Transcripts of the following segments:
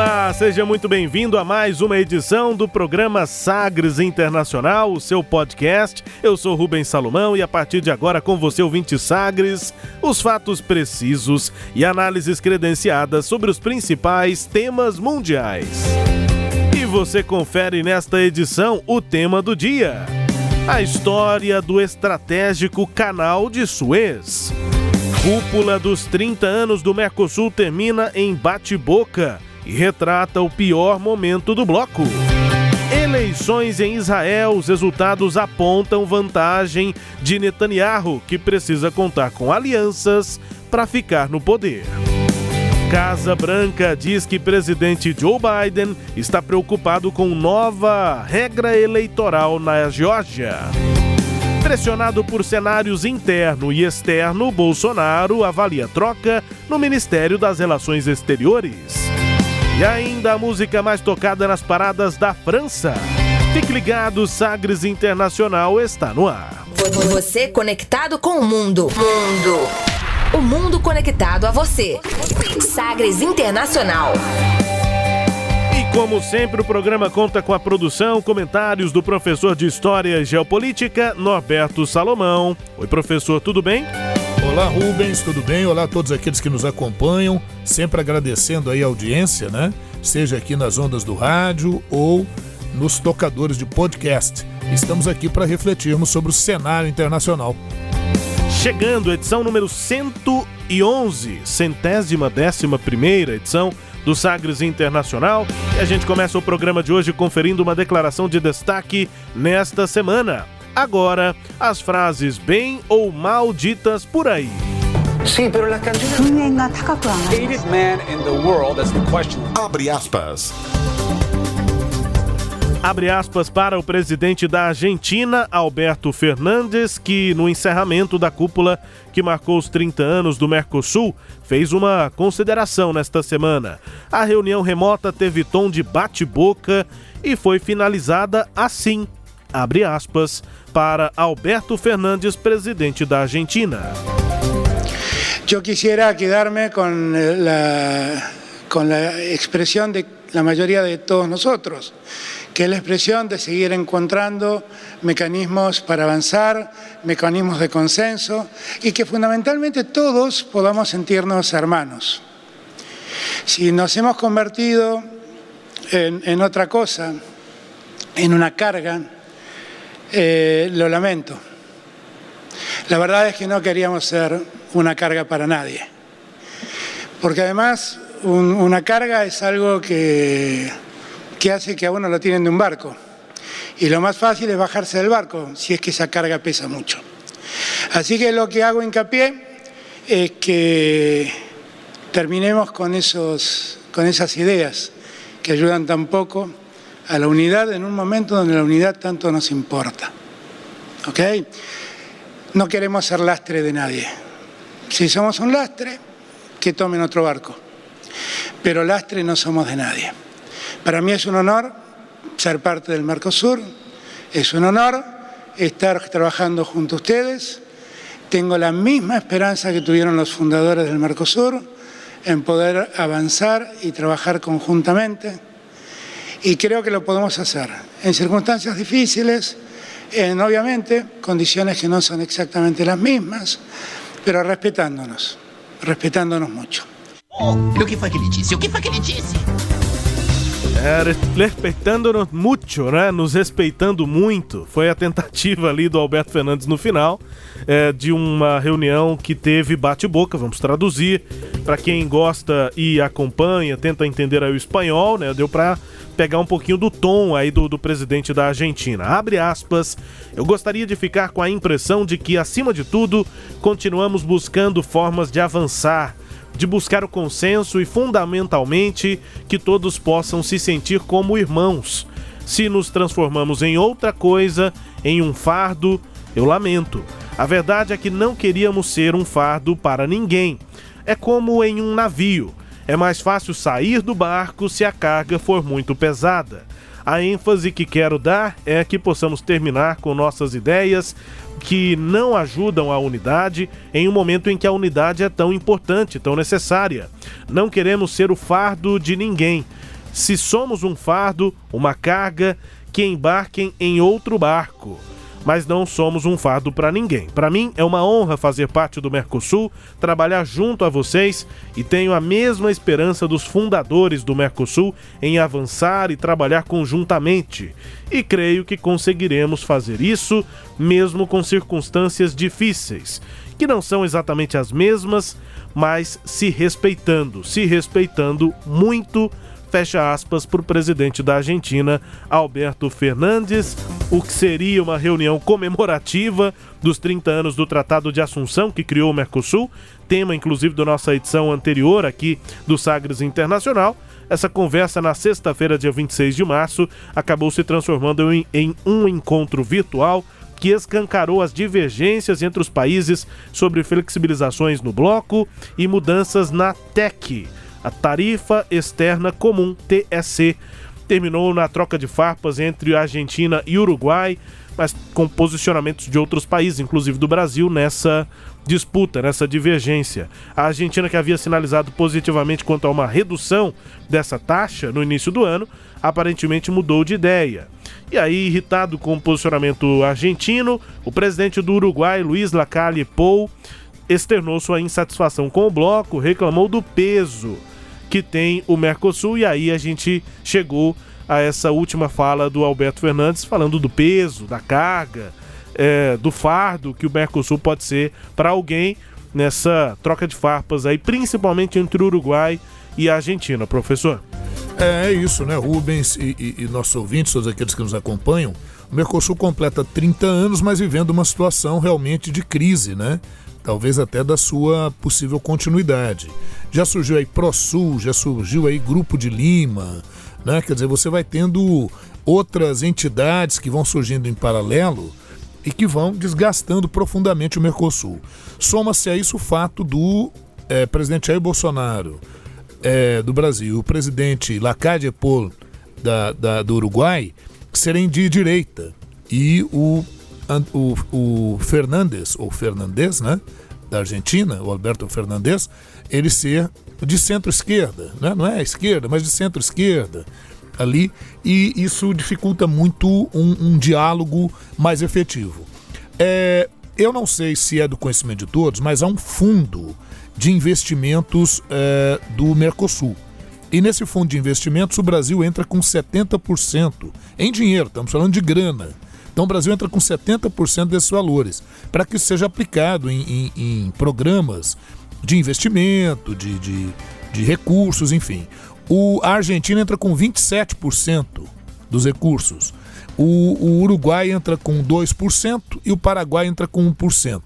Olá, seja muito bem-vindo a mais uma edição do programa Sagres Internacional, o seu podcast. Eu sou Rubens Salomão e a partir de agora com você, ouvinte Sagres, os fatos precisos e análises credenciadas sobre os principais temas mundiais. E você confere nesta edição o tema do dia: a história do estratégico Canal de Suez. Cúpula dos 30 anos do Mercosul termina em bate-boca e retrata o pior momento do bloco. Eleições em Israel, os resultados apontam vantagem de Netanyahu, que precisa contar com alianças para ficar no poder. Casa Branca diz que presidente Joe Biden está preocupado com nova regra eleitoral na Geórgia. Pressionado por cenários interno e externo, Bolsonaro avalia troca no Ministério das Relações Exteriores. E ainda a música mais tocada nas paradas da França. Fique ligado, Sagres Internacional está no ar. Você conectado com o mundo. Mundo. O mundo conectado a você. Sagres Internacional. E como sempre, o programa conta com a produção, comentários do professor de História e Geopolítica, Norberto Salomão. Oi, professor, tudo bem? Olá Rubens, tudo bem? Olá a todos aqueles que nos acompanham, sempre agradecendo aí a audiência, né? Seja aqui nas ondas do rádio ou nos tocadores de podcast. Estamos aqui para refletirmos sobre o cenário internacional. Chegando, edição número 111, centésima décima primeira edição do Sagres Internacional. E a gente começa o programa de hoje conferindo uma declaração de destaque nesta semana. Agora, as frases bem ou mal ditas por aí. Sí, pero las canciones. Hated man in the world, that's the question. Abre aspas. Abre aspas para o presidente da Argentina, Alberto Fernandes, que no encerramento da cúpula que marcou os 30 anos do Mercosul, fez uma consideração nesta semana. A reunião remota teve tom de bate-boca e foi finalizada assim. Abre aspas para Alberto Fernandes, presidente da Argentina. Yo quisiera quedarme con la, con la expresión de la mayoría de todos nosotros, que es la expresión de seguir encontrando mecanismos para avanzar, mecanismos de consenso y que fundamentalmente todos podamos sentirnos hermanos. Si nos hemos convertido en, en otra cosa, en una carga, eh, lo lamento. La verdad es que no queríamos ser una carga para nadie. Porque además un, una carga es algo que, que hace que a uno lo tienen de un barco. Y lo más fácil es bajarse del barco si es que esa carga pesa mucho. Así que lo que hago hincapié es que terminemos con, esos, con esas ideas que ayudan tan poco a la unidad en un momento donde la unidad tanto nos importa. ¿Ok? No queremos ser lastre de nadie. Si somos un lastre, que tomen otro barco. Pero lastre no somos de nadie. Para mí es un honor ser parte del Mercosur, es un honor estar trabajando junto a ustedes. Tengo la misma esperanza que tuvieron los fundadores del Mercosur en poder avanzar y trabajar conjuntamente y creo que lo podemos hacer en circunstancias difíciles, en obviamente condiciones que no son exactamente las mismas, pero respetándonos, respetándonos mucho. Oh, o que foi que ele disse? O que foi que ele disse? É, respeitando-nos muito, né? Nos respeitando muito. Foi a tentativa ali do Alberto Fernandes no final é, de uma reunião que teve bate-boca, vamos traduzir. Para quem gosta e acompanha, tenta entender aí o espanhol, né? Deu para pegar um pouquinho do tom aí do, do presidente da Argentina. Abre aspas. Eu gostaria de ficar com a impressão de que, acima de tudo, continuamos buscando formas de avançar de buscar o consenso e, fundamentalmente, que todos possam se sentir como irmãos. Se nos transformamos em outra coisa, em um fardo, eu lamento. A verdade é que não queríamos ser um fardo para ninguém. É como em um navio. É mais fácil sair do barco se a carga for muito pesada. A ênfase que quero dar é que possamos terminar com nossas ideias que não ajudam a unidade em um momento em que a unidade é tão importante, tão necessária. Não queremos ser o fardo de ninguém. Se somos um fardo, uma carga, que embarquem em outro barco mas não somos um fardo para ninguém. Para mim é uma honra fazer parte do Mercosul, trabalhar junto a vocês e tenho a mesma esperança dos fundadores do Mercosul em avançar e trabalhar conjuntamente. E creio que conseguiremos fazer isso mesmo com circunstâncias difíceis, que não são exatamente as mesmas, mas se respeitando, se respeitando muito fecha aspas, para o presidente da Argentina, Alberto Fernandes, o que seria uma reunião comemorativa dos 30 anos do Tratado de Assunção que criou o Mercosul, tema inclusive da nossa edição anterior aqui do Sagres Internacional. Essa conversa na sexta-feira, dia 26 de março, acabou se transformando em, em um encontro virtual que escancarou as divergências entre os países sobre flexibilizações no bloco e mudanças na TEC a Tarifa Externa Comum, TSC, terminou na troca de farpas entre Argentina e Uruguai, mas com posicionamentos de outros países, inclusive do Brasil, nessa disputa, nessa divergência. A Argentina, que havia sinalizado positivamente quanto a uma redução dessa taxa no início do ano, aparentemente mudou de ideia. E aí, irritado com o posicionamento argentino, o presidente do Uruguai, Luiz Lacalle Pou, externou sua insatisfação com o bloco, reclamou do peso que tem o Mercosul. E aí a gente chegou a essa última fala do Alberto Fernandes, falando do peso, da carga, é, do fardo que o Mercosul pode ser para alguém nessa troca de farpas aí, principalmente entre o Uruguai e a Argentina, professor. É, é isso, né, Rubens e, e, e nossos ouvintes, todos aqueles que nos acompanham. O Mercosul completa 30 anos, mas vivendo uma situação realmente de crise, né? Talvez até da sua possível continuidade. Já surgiu aí ProSul, já surgiu aí Grupo de Lima, né? Quer dizer, você vai tendo outras entidades que vão surgindo em paralelo e que vão desgastando profundamente o Mercosul. Soma-se a isso o fato do é, presidente Jair Bolsonaro é, do Brasil, o presidente Lacade Paul da, da, do Uruguai serem de direita e o o, o Fernandes, ou Fernandes, né? Da Argentina, o Alberto Fernandes, ele ser de centro-esquerda, né? não é esquerda, mas de centro-esquerda ali, e isso dificulta muito um, um diálogo mais efetivo. É, eu não sei se é do conhecimento de todos, mas há um fundo de investimentos é, do Mercosul. E nesse fundo de investimentos, o Brasil entra com 70% em dinheiro, estamos falando de grana. Então o Brasil entra com 70% desses valores, para que isso seja aplicado em, em, em programas de investimento, de, de, de recursos, enfim. O, a Argentina entra com 27% dos recursos. O, o, Uruguai entra com 2% e o Paraguai entra com 1%.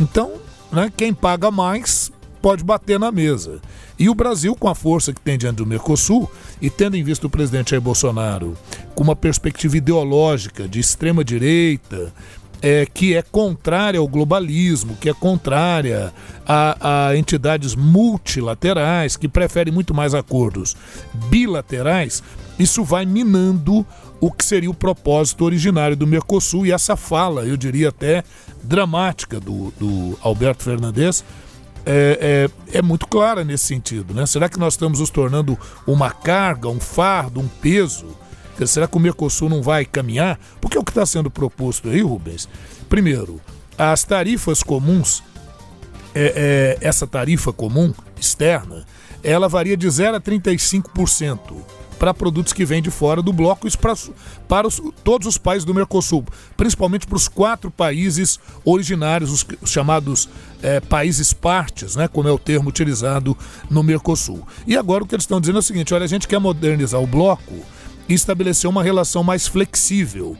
Então, né, quem paga mais pode bater na mesa. E o Brasil, com a força que tem diante do Mercosul, e tendo em vista o presidente Jair Bolsonaro com uma perspectiva ideológica de extrema-direita, é, que é contrária ao globalismo, que é contrária a, a, entidades multilaterais, que preferem muito mais acordos bilaterais, isso vai minando o que seria o propósito originário do Mercosul e essa fala, eu diria até dramática do, do Alberto Fernandes, é, é, é, muito clara nesse sentido. Né? Será que nós estamos nos tornando uma carga, um fardo, um peso? Será que o Mercosul não vai caminhar? Porque é o que está sendo proposto aí, Rubens. Primeiro, as tarifas comuns, é, é, essa tarifa comum externa, ela varia de 0 a 35% para produtos que vêm de fora do bloco, isso para, para os, todos os países do Mercosul, principalmente para os quatro países originários, os, os chamados é, países partes, né, como é o termo utilizado no Mercosul. E agora o que eles estão dizendo é o seguinte: olha, a gente quer modernizar o bloco e estabelecer uma relação mais flexível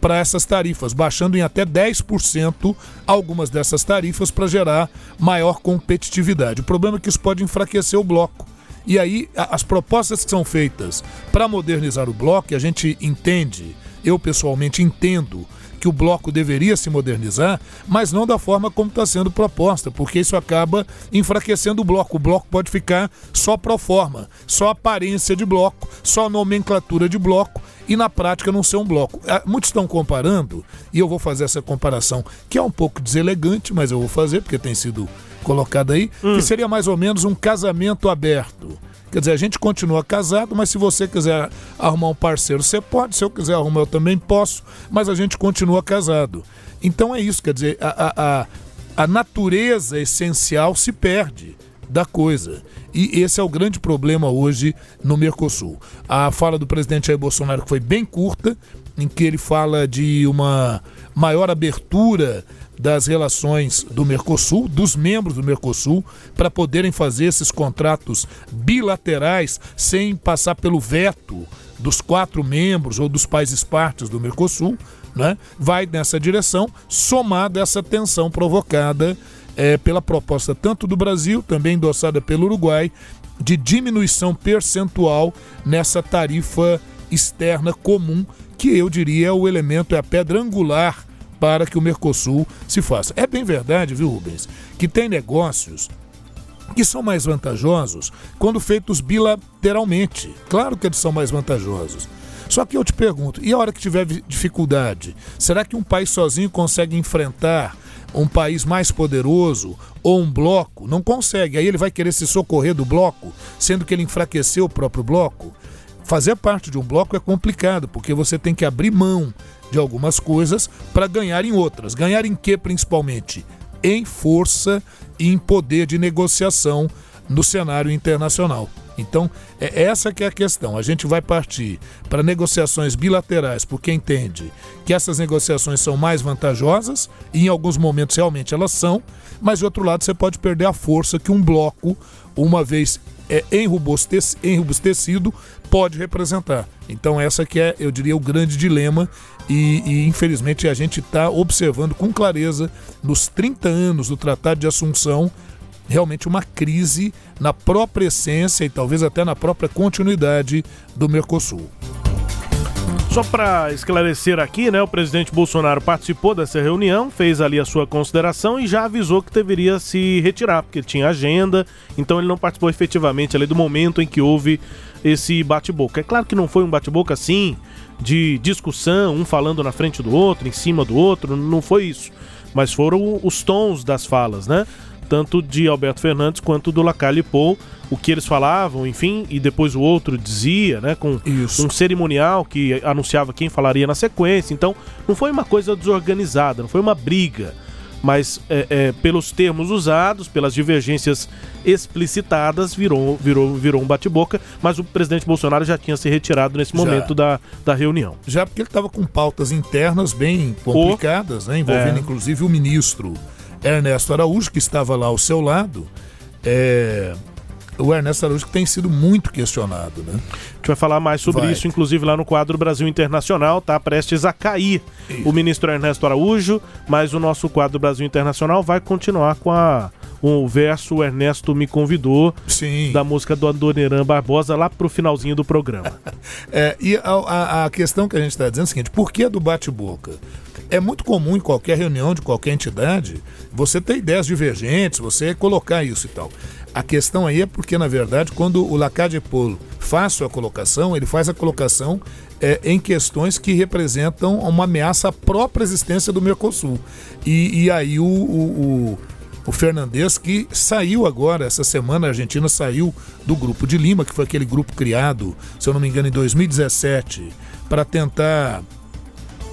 para essas tarifas, baixando em até 10% algumas dessas tarifas para gerar maior competitividade. O problema é que isso pode enfraquecer o bloco. E aí, as propostas que são feitas para modernizar o bloco, a gente entende, eu pessoalmente entendo, que o bloco deveria se modernizar, mas não da forma como está sendo proposta, porque isso acaba enfraquecendo o bloco. O bloco pode ficar só pro forma, só aparência de bloco, só nomenclatura de bloco e na prática não ser um bloco. Ah, muitos estão comparando, e eu vou fazer essa comparação, que é um pouco deselegante, mas eu vou fazer porque tem sido colocado aí, hum. que seria mais ou menos um casamento aberto. Quer dizer, a gente continua casado, mas se você quiser arrumar um parceiro, você pode. Se eu quiser arrumar, eu também posso, mas a gente continua casado. Então é isso, quer dizer, a, a, a natureza essencial se perde da coisa. E esse é o grande problema hoje no Mercosul. A fala do presidente Jair Bolsonaro foi bem curta, em que ele fala de uma maior abertura das relações do Mercosul, dos membros do Mercosul, para poderem fazer esses contratos bilaterais sem passar pelo veto dos quatro membros ou dos países partes do Mercosul, né? vai nessa direção, somada essa tensão provocada é, pela proposta tanto do Brasil, também endossada pelo Uruguai, de diminuição percentual nessa tarifa externa comum, que eu diria é o elemento, é a pedra angular para que o Mercosul se faça. É bem verdade, viu, Rubens, que tem negócios que são mais vantajosos quando feitos bilateralmente. Claro que eles são mais vantajosos. Só que eu te pergunto, e a hora que tiver dificuldade, será que um país sozinho consegue enfrentar um país mais poderoso ou um bloco? Não consegue. Aí ele vai querer se socorrer do bloco, sendo que ele enfraqueceu o próprio bloco. Fazer parte de um bloco é complicado, porque você tem que abrir mão de algumas coisas para ganhar em outras. Ganhar em que principalmente? Em força e em poder de negociação no cenário internacional. Então, é essa que é a questão. A gente vai partir para negociações bilaterais, porque entende que essas negociações são mais vantajosas, e em alguns momentos realmente elas são, mas de outro lado você pode perder a força que um bloco, uma vez é, enrobustecido, pode representar. Então essa que é, eu diria, o grande dilema e, e infelizmente a gente está observando com clareza nos 30 anos do Tratado de Assunção realmente uma crise na própria essência e talvez até na própria continuidade do Mercosul. Só para esclarecer aqui, né, o presidente Bolsonaro participou dessa reunião, fez ali a sua consideração e já avisou que deveria se retirar, porque ele tinha agenda, então ele não participou efetivamente ali do momento em que houve esse bate-boca. É claro que não foi um bate-boca assim, de discussão, um falando na frente do outro, em cima do outro, não foi isso. Mas foram os tons das falas, né? Tanto de Alberto Fernandes quanto do Lacalle Pou, o que eles falavam, enfim, e depois o outro dizia, né? Com isso. um cerimonial que anunciava quem falaria na sequência. Então, não foi uma coisa desorganizada, não foi uma briga mas é, é, pelos termos usados, pelas divergências explicitadas, virou, virou, virou um bate-boca, mas o presidente Bolsonaro já tinha se retirado nesse momento da, da reunião. Já porque ele estava com pautas internas bem complicadas, né, envolvendo é. inclusive o ministro Ernesto Araújo, que estava lá ao seu lado. É, o Ernesto Araújo que tem sido muito questionado, né? A gente vai falar mais sobre vai. isso, inclusive lá no quadro Brasil Internacional, tá prestes a cair isso. o ministro Ernesto Araújo, mas o nosso quadro Brasil Internacional vai continuar com a o verso o Ernesto me convidou Sim. da música do Adoniran Barbosa lá pro finalzinho do programa. é, e a, a, questão que a gente está dizendo é o seguinte: por que do bate-boca? É muito comum em qualquer reunião de qualquer entidade você ter ideias divergentes, você colocar isso e tal. A questão aí é porque, na verdade, quando o Lacade Polo faz sua colocação, ele faz a colocação é, em questões que representam uma ameaça à própria existência do Mercosul. E, e aí o, o, o, o Fernandes, que saiu agora, essa semana a Argentina saiu do Grupo de Lima, que foi aquele grupo criado, se eu não me engano, em 2017, para tentar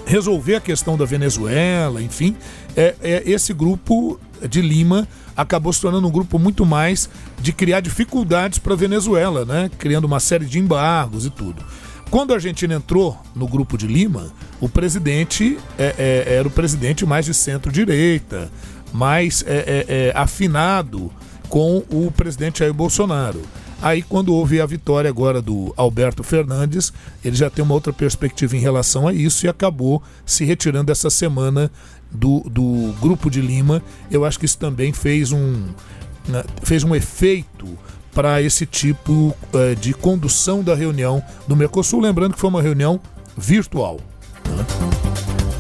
resolver a questão da Venezuela, enfim, é, é esse grupo de Lima acabou se tornando um grupo muito mais de criar dificuldades para a Venezuela, né? criando uma série de embargos e tudo. Quando a Argentina entrou no grupo de Lima, o presidente é, é, era o presidente mais de centro-direita, mais é, é, é, afinado com o presidente Jair Bolsonaro. Aí, quando houve a vitória agora do Alberto Fernandes, ele já tem uma outra perspectiva em relação a isso e acabou se retirando essa semana do, do Grupo de Lima. Eu acho que isso também fez um, né, fez um efeito para esse tipo eh, de condução da reunião do Mercosul. Lembrando que foi uma reunião virtual. Né?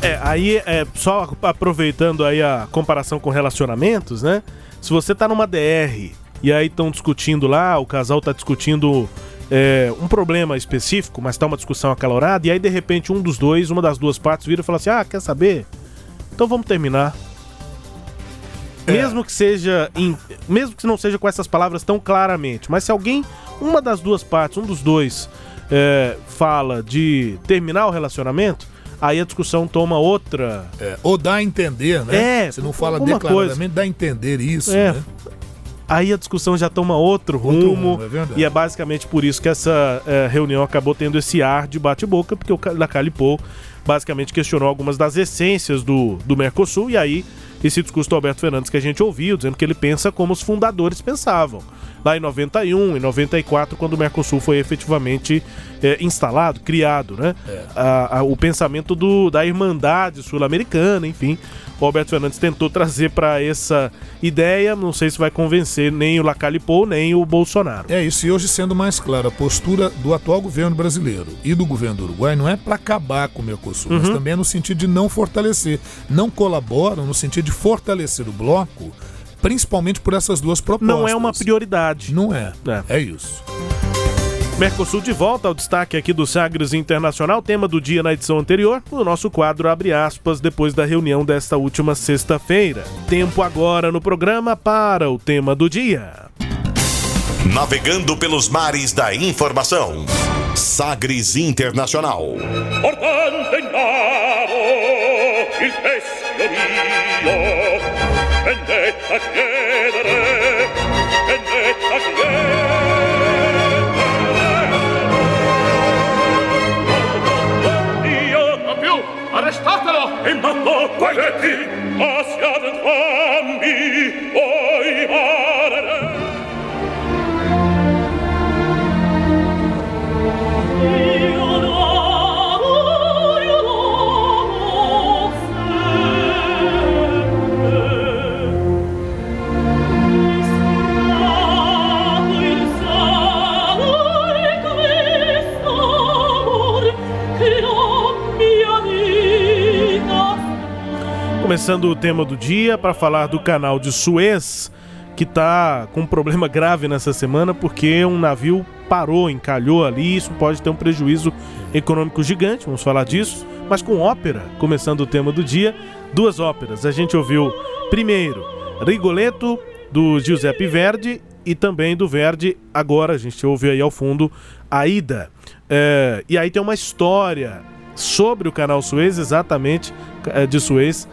É, aí, é, só aproveitando aí a comparação com relacionamentos, né? Se você tá numa DR e aí estão discutindo lá, o casal tá discutindo é, um problema específico, mas tá uma discussão acalorada, e aí de repente um dos dois, uma das duas partes vira e fala assim: Ah, quer saber? Então vamos terminar. É. Mesmo que seja. Em, mesmo que não seja com essas palavras tão claramente, mas se alguém, uma das duas partes, um dos dois, é, fala de terminar o relacionamento, aí a discussão toma outra. É, ou dá a entender, né? É, Você não fala declaradamente, coisa. dá a entender isso, é, né? Aí a discussão já toma outro rumo. Outro rumo é e é basicamente por isso que essa é, reunião acabou tendo esse ar de bate-boca, porque o Lacalipou basicamente questionou algumas das essências do, do Mercosul, e aí esse discurso do Alberto Fernandes que a gente ouviu, dizendo que ele pensa como os fundadores pensavam lá em 91, em 94, quando o Mercosul foi efetivamente é, instalado, criado, né? É. A, a, o pensamento do, da Irmandade Sul-Americana, enfim. O Alberto Fernandes tentou trazer para essa ideia, não sei se vai convencer nem o Lacalipou, nem o Bolsonaro. É isso, e hoje sendo mais claro, a postura do atual governo brasileiro e do governo do Uruguai não é para acabar com o Mercosul, uhum. mas também é no sentido de não fortalecer. Não colaboram no sentido de fortalecer o bloco principalmente por essas duas propostas. Não é uma prioridade. Não é. É, é isso. Mercosul de volta ao destaque aqui do Sagres Internacional, tema do dia na edição anterior. O nosso quadro abre aspas depois da reunião desta última sexta-feira. Tempo agora no programa para o tema do dia. Navegando pelos mares da informação. Sagres Internacional. E começando o tema do dia para falar do canal de Suez, que está com um problema grave nessa semana porque um navio parou, encalhou ali, isso pode ter um prejuízo econômico gigante, vamos falar disso, mas com ópera, começando o tema do dia, duas óperas. A gente ouviu primeiro Rigoletto do Giuseppe Verdi e também do Verdi, agora a gente ouve aí ao fundo Aida. É, e aí tem uma história sobre o canal Suez, exatamente é, de Suez,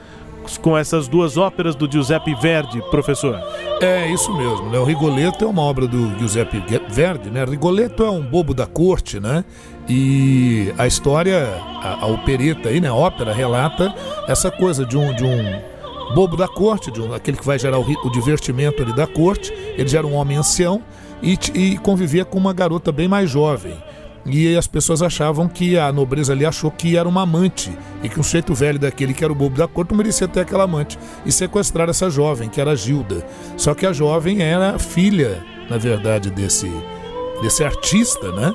com essas duas óperas do Giuseppe Verdi, professor? É isso mesmo, né? O Rigoletto é uma obra do Giuseppe Verdi, né? Rigoletto é um bobo da corte, né? E a história, a, a opereta aí, né? A ópera relata essa coisa de um, de um bobo da corte, de um, aquele que vai gerar o, o divertimento ali da corte. Ele já era um homem ancião e, e convivia com uma garota bem mais jovem. E as pessoas achavam que a nobreza ali achou que era uma amante e que um sujeito velho daquele que era o bobo da corte merecia ter aquela amante e sequestrar essa jovem, que era Gilda. Só que a jovem era filha, na verdade, desse, desse artista, né?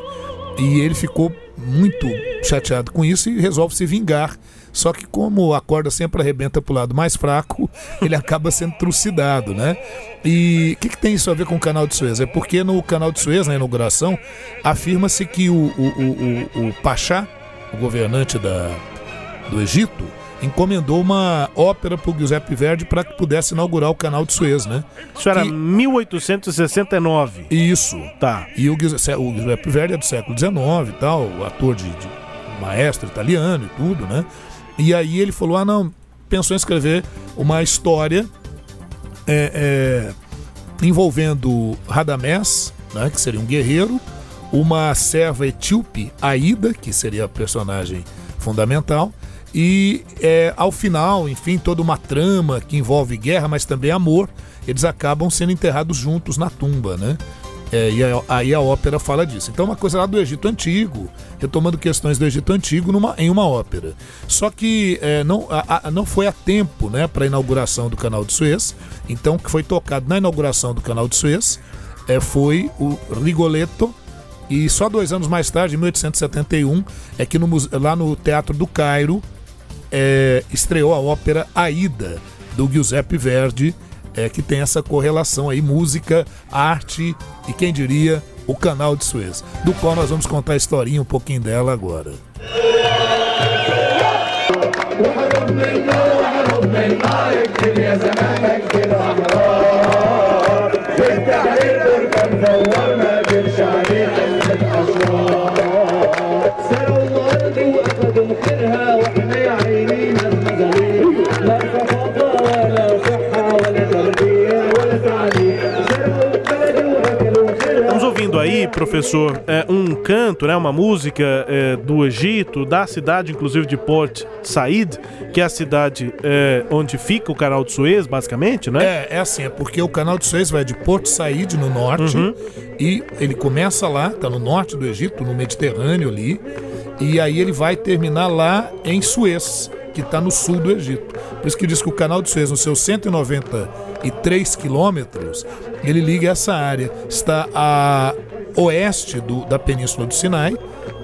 E ele ficou muito chateado com isso e resolve se vingar só que como a corda sempre arrebenta para o lado mais fraco, ele acaba sendo trucidado, né? E o que, que, tem isso a ver com o canal de Suez? É porque no canal de Suez, na inauguração, afirma-se que o, o, o, o, Pachá, o governante da, do Egito, encomendou uma ópera para o Giuseppe Verdi para que pudesse inaugurar o canal de Suez, né? Isso era 1869. Isso. Tá. E o Giuseppe, o Giuseppe Verdi é do século XIX e tal, ator de, de maestro italiano e tudo, né? E aí ele falou: ah, não, pensou em escrever uma história é, é, envolvendo Radamés, né, que seria um guerreiro, uma serva etíope, Aida, que seria a personagem fundamental, e é, ao final, enfim, toda uma trama que envolve guerra, mas também amor, eles acabam sendo enterrados juntos na tumba, né? É, e aí a ópera fala disso. Então, é uma coisa lá do Egito Antigo, retomando questões do Egito Antigo numa, em uma ópera. Só que é, não, a, a, não foi a tempo né, para a inauguração do Canal de Suez. Então, que foi tocado na inauguração do Canal de Suez é, foi o Rigoletto. E só dois anos mais tarde, em 1871, é que no, lá no Teatro do Cairo é, estreou a ópera Aida, do Giuseppe Verdi, é, que tem essa correlação aí, música, arte e quem diria o canal de Suez, do qual nós vamos contar a historinha um pouquinho dela agora. Professor, é, um canto, né, uma música é, do Egito, da cidade, inclusive, de Port Said, que é a cidade é, onde fica o canal de Suez, basicamente, né? É, é assim, é porque o canal de Suez vai de Port Said, no norte, uhum. e ele começa lá, tá no norte do Egito, no Mediterrâneo ali, e aí ele vai terminar lá em Suez, que está no sul do Egito. Por isso que diz que o canal de Suez, nos seus 193 quilômetros, ele liga essa área. Está a oeste do, da Península do Sinai.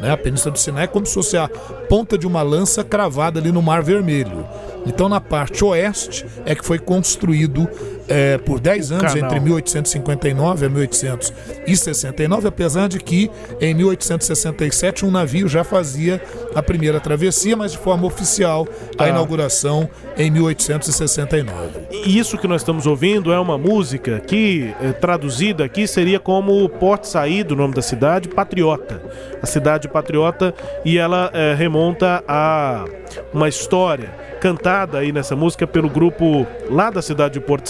Né? A Península do Sinai é como se fosse a ponta de uma lança cravada ali no Mar Vermelho. Então, na parte oeste é que foi construído é, por 10 anos, Canal. entre 1859 e 1869, apesar de que em 1867 um navio já fazia a primeira travessia, mas de forma oficial, a ah. inauguração em 1869. E isso que nós estamos ouvindo é uma música que, é, traduzida aqui, seria como Porto Saído, o nome da cidade, Patriota. A cidade patriota, e ela é, remonta a uma história cantada aí nessa música pelo grupo lá da cidade de Porto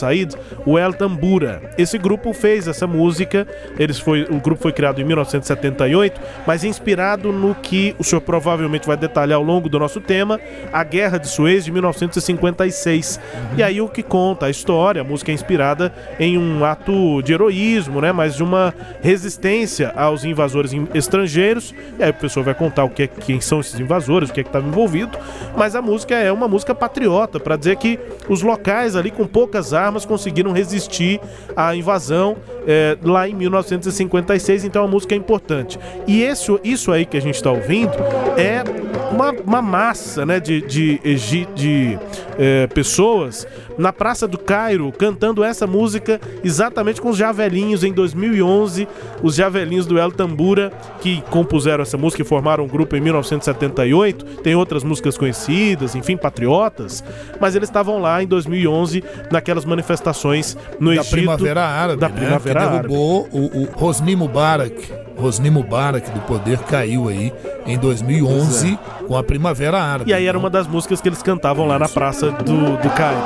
O El Tambura. Esse grupo fez essa música, eles foi, o grupo foi criado em 1978, mas inspirado no que o senhor provavelmente vai detalhar ao longo do nosso tema, a Guerra de Suez de 1956. Uhum. E aí o que conta a história, a música é inspirada em um ato de heroísmo, né, mas de uma resistência aos invasores estrangeiros. E aí o pessoal vai contar o que é, quem são esses invasores, o que é que estava envolvido, mas a música é uma música patriota, para dizer que os locais ali com poucas armas conseguiram resistir à invasão é, lá em 1956, então a música é importante. E esse, isso aí que a gente está ouvindo é uma, uma massa né, de, de, de, de é, pessoas na Praça do Cairo cantando essa música exatamente com os javelinhos em 2011, os javelinhos do El Tambura que compuseram essa música e formaram um grupo em 1978. Tem outras músicas conhecidas, enfim, patriotas, mas eles estavam lá em 2011 naquelas manifestações no da Egito Primavera Árabe, da né? Primavera que derrubou Árabe. o, o Hosni Mubarak Hosni Mubarak do poder caiu aí em 2011 é. com a Primavera Árabe. E aí era uma das músicas que eles cantavam lá na praça do, do Cairo.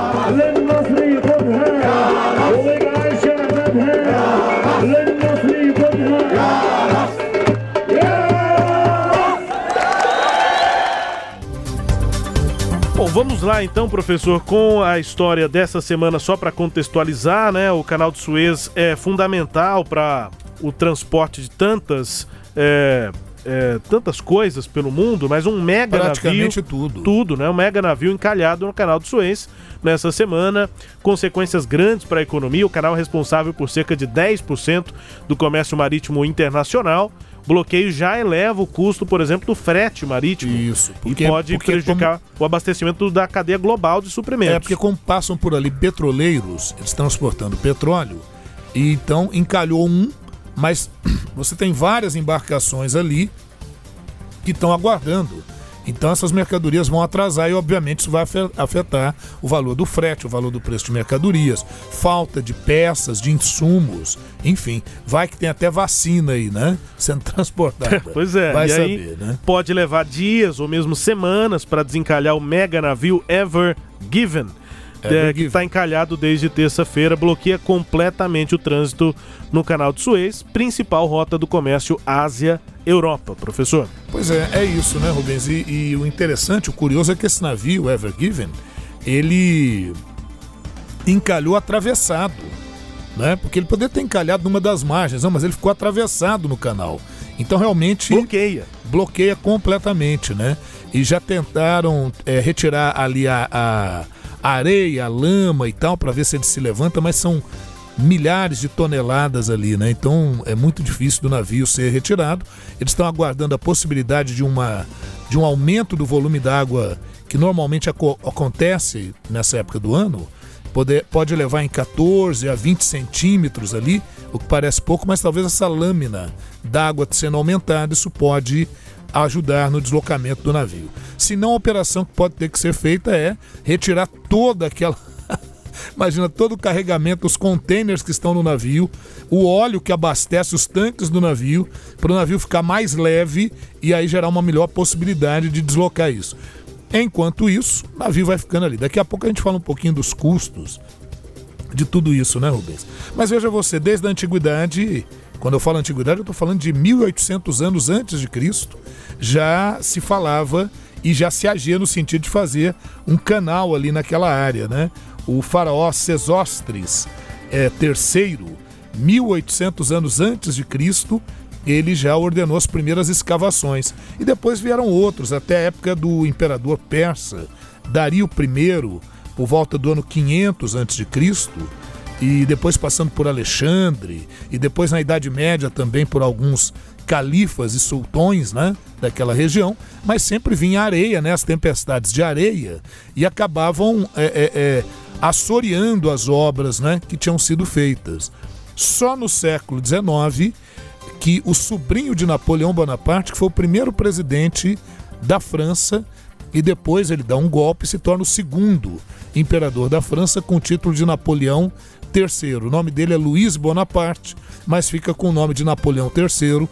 Vamos lá então, professor, com a história dessa semana, só para contextualizar, né? O canal de Suez é fundamental para o transporte de tantas. É, é, tantas coisas pelo mundo, mas um mega Praticamente navio. tudo. Tudo, né? Um mega navio encalhado no canal de Suez nessa semana. Consequências grandes para a economia. O canal é responsável por cerca de 10% do comércio marítimo internacional. Bloqueio já eleva o custo, por exemplo, do frete marítimo. Isso. Porque, e pode porque prejudicar como... o abastecimento da cadeia global de suprimentos. É, porque como passam por ali petroleiros, eles transportando petróleo, e então encalhou um mas você tem várias embarcações ali que estão aguardando. Então essas mercadorias vão atrasar e obviamente isso vai afetar o valor do frete, o valor do preço de mercadorias, falta de peças, de insumos, enfim, vai que tem até vacina aí, né? Sendo transportada. pois é, vai e saber, aí né? Pode levar dias ou mesmo semanas para desencalhar o mega navio Ever Given é, que está encalhado desde terça-feira, bloqueia completamente o trânsito no canal de Suez, principal rota do comércio Ásia-Europa, professor. Pois é, é isso, né, Rubens? E, e, o interessante, o curioso é que esse navio, Ever Given, ele encalhou atravessado. né? Porque ele poderia ter encalhado numa das margens, não, mas ele ficou atravessado no canal. Então realmente bloqueia, bloqueia completamente, né? E já tentaram é, retirar ali a, a, a areia, lama e tal para ver se ele se levanta, mas são milhares de toneladas ali, né? Então é muito difícil do navio ser retirado. Eles estão aguardando a possibilidade de uma de um aumento do volume d'água que normalmente acontece nessa época do ano. Pode, pode levar em 14 a 20 centímetros ali, o que parece pouco, mas talvez essa lâmina d'água sendo aumentada, isso pode ajudar no deslocamento do navio. Se não, a operação que pode ter que ser feita é retirar toda aquela Imagina todo o carregamento, os containers que estão no navio, o óleo que abastece os tanques do navio, para o navio ficar mais leve e aí gerar uma melhor possibilidade de deslocar isso. Enquanto isso, o navio vai ficando ali. Daqui a pouco a gente fala um pouquinho dos custos de tudo isso, né, Rubens? Mas veja você, desde a antiguidade, quando eu falo antiguidade, eu estou falando de 1800 anos antes de Cristo, já se falava e já se agia no sentido de fazer um canal ali naquela área, né? o faraó Sesostris é, III, 1800 anos antes de Cristo, ele já ordenou as primeiras escavações. E depois vieram outros, até a época do imperador persa, Dario I, por volta do ano 500 a.C., e depois passando por Alexandre, e depois na Idade Média também por alguns califas e sultões né, daquela região, mas sempre vinha areia, né, as tempestades de areia, e acabavam é, é, é, assoreando as obras né, que tinham sido feitas. Só no século XIX que o sobrinho de Napoleão Bonaparte, que foi o primeiro presidente da França, e depois ele dá um golpe e se torna o segundo imperador da França com o título de Napoleão III. O nome dele é Luiz Bonaparte, mas fica com o nome de Napoleão III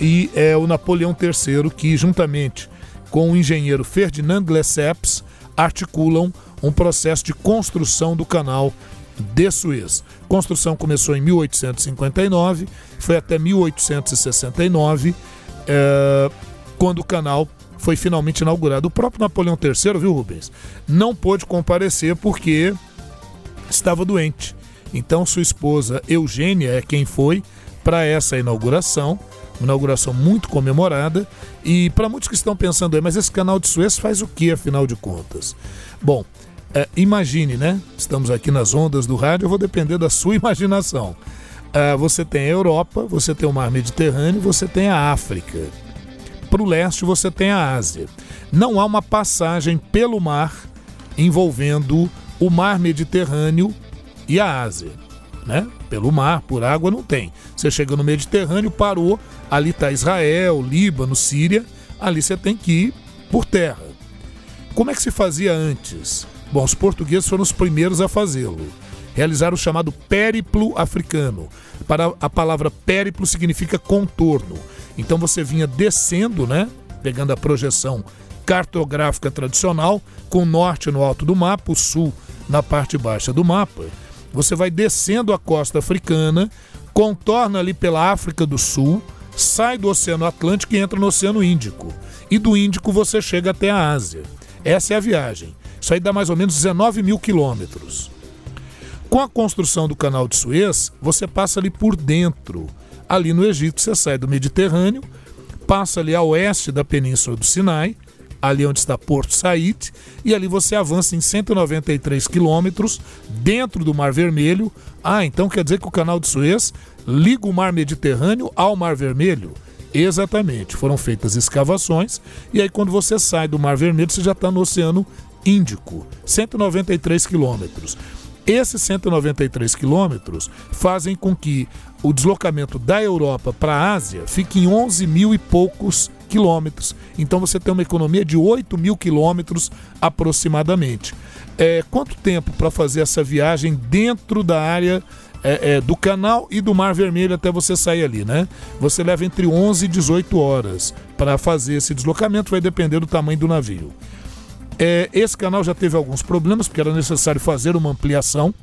e é o Napoleão III que, juntamente com o engenheiro Ferdinand Lesseps, articulam um processo de construção do canal de Suez. Construção começou em 1859, foi até 1869, é, quando o canal foi finalmente inaugurado. O próprio Napoleão III, viu, Rubens, não pôde comparecer porque estava doente. Então, sua esposa Eugênia é quem foi para essa inauguração, uma inauguração muito comemorada. E para muitos que estão pensando mas esse canal de Suez faz o que, afinal de contas? Bom, é, imagine, né? Estamos aqui nas ondas do rádio, eu vou depender da sua imaginação. É, você tem a Europa, você tem o Mar Mediterrâneo, você tem a África. Para o leste, você tem a Ásia. Não há uma passagem pelo mar envolvendo o Mar Mediterrâneo e a Ásia. Né? Pelo mar, por água, não tem. Você chega no Mediterrâneo, parou, ali está Israel, Líbano, Síria, ali você tem que ir por terra. Como é que se fazia antes? Bom, os portugueses foram os primeiros a fazê-lo. Realizaram o chamado périplo africano. Para a palavra périplo significa contorno. Então você vinha descendo, né? Pegando a projeção cartográfica tradicional, com o norte no alto do mapa, o sul na parte baixa do mapa. Você vai descendo a costa africana, contorna ali pela África do Sul, sai do Oceano Atlântico e entra no Oceano Índico. E do Índico você chega até a Ásia. Essa é a viagem. Isso aí dá mais ou menos 19 mil quilômetros. Com a construção do canal de Suez, você passa ali por dentro. Ali no Egito, você sai do Mediterrâneo, passa ali a oeste da península do Sinai, ali onde está Porto Said, e ali você avança em 193 quilômetros dentro do Mar Vermelho. Ah, então quer dizer que o canal de Suez liga o Mar Mediterrâneo ao Mar Vermelho? Exatamente, foram feitas escavações, e aí quando você sai do Mar Vermelho, você já está no Oceano Índico, 193 quilômetros. Esses 193 quilômetros fazem com que o deslocamento da Europa para a Ásia fique em 11 mil e poucos quilômetros. Então você tem uma economia de 8 mil quilômetros aproximadamente. É, quanto tempo para fazer essa viagem dentro da área é, é, do canal e do Mar Vermelho até você sair ali, né? Você leva entre 11 e 18 horas para fazer esse deslocamento, vai depender do tamanho do navio. É, esse canal já teve alguns problemas, porque era necessário fazer uma ampliação.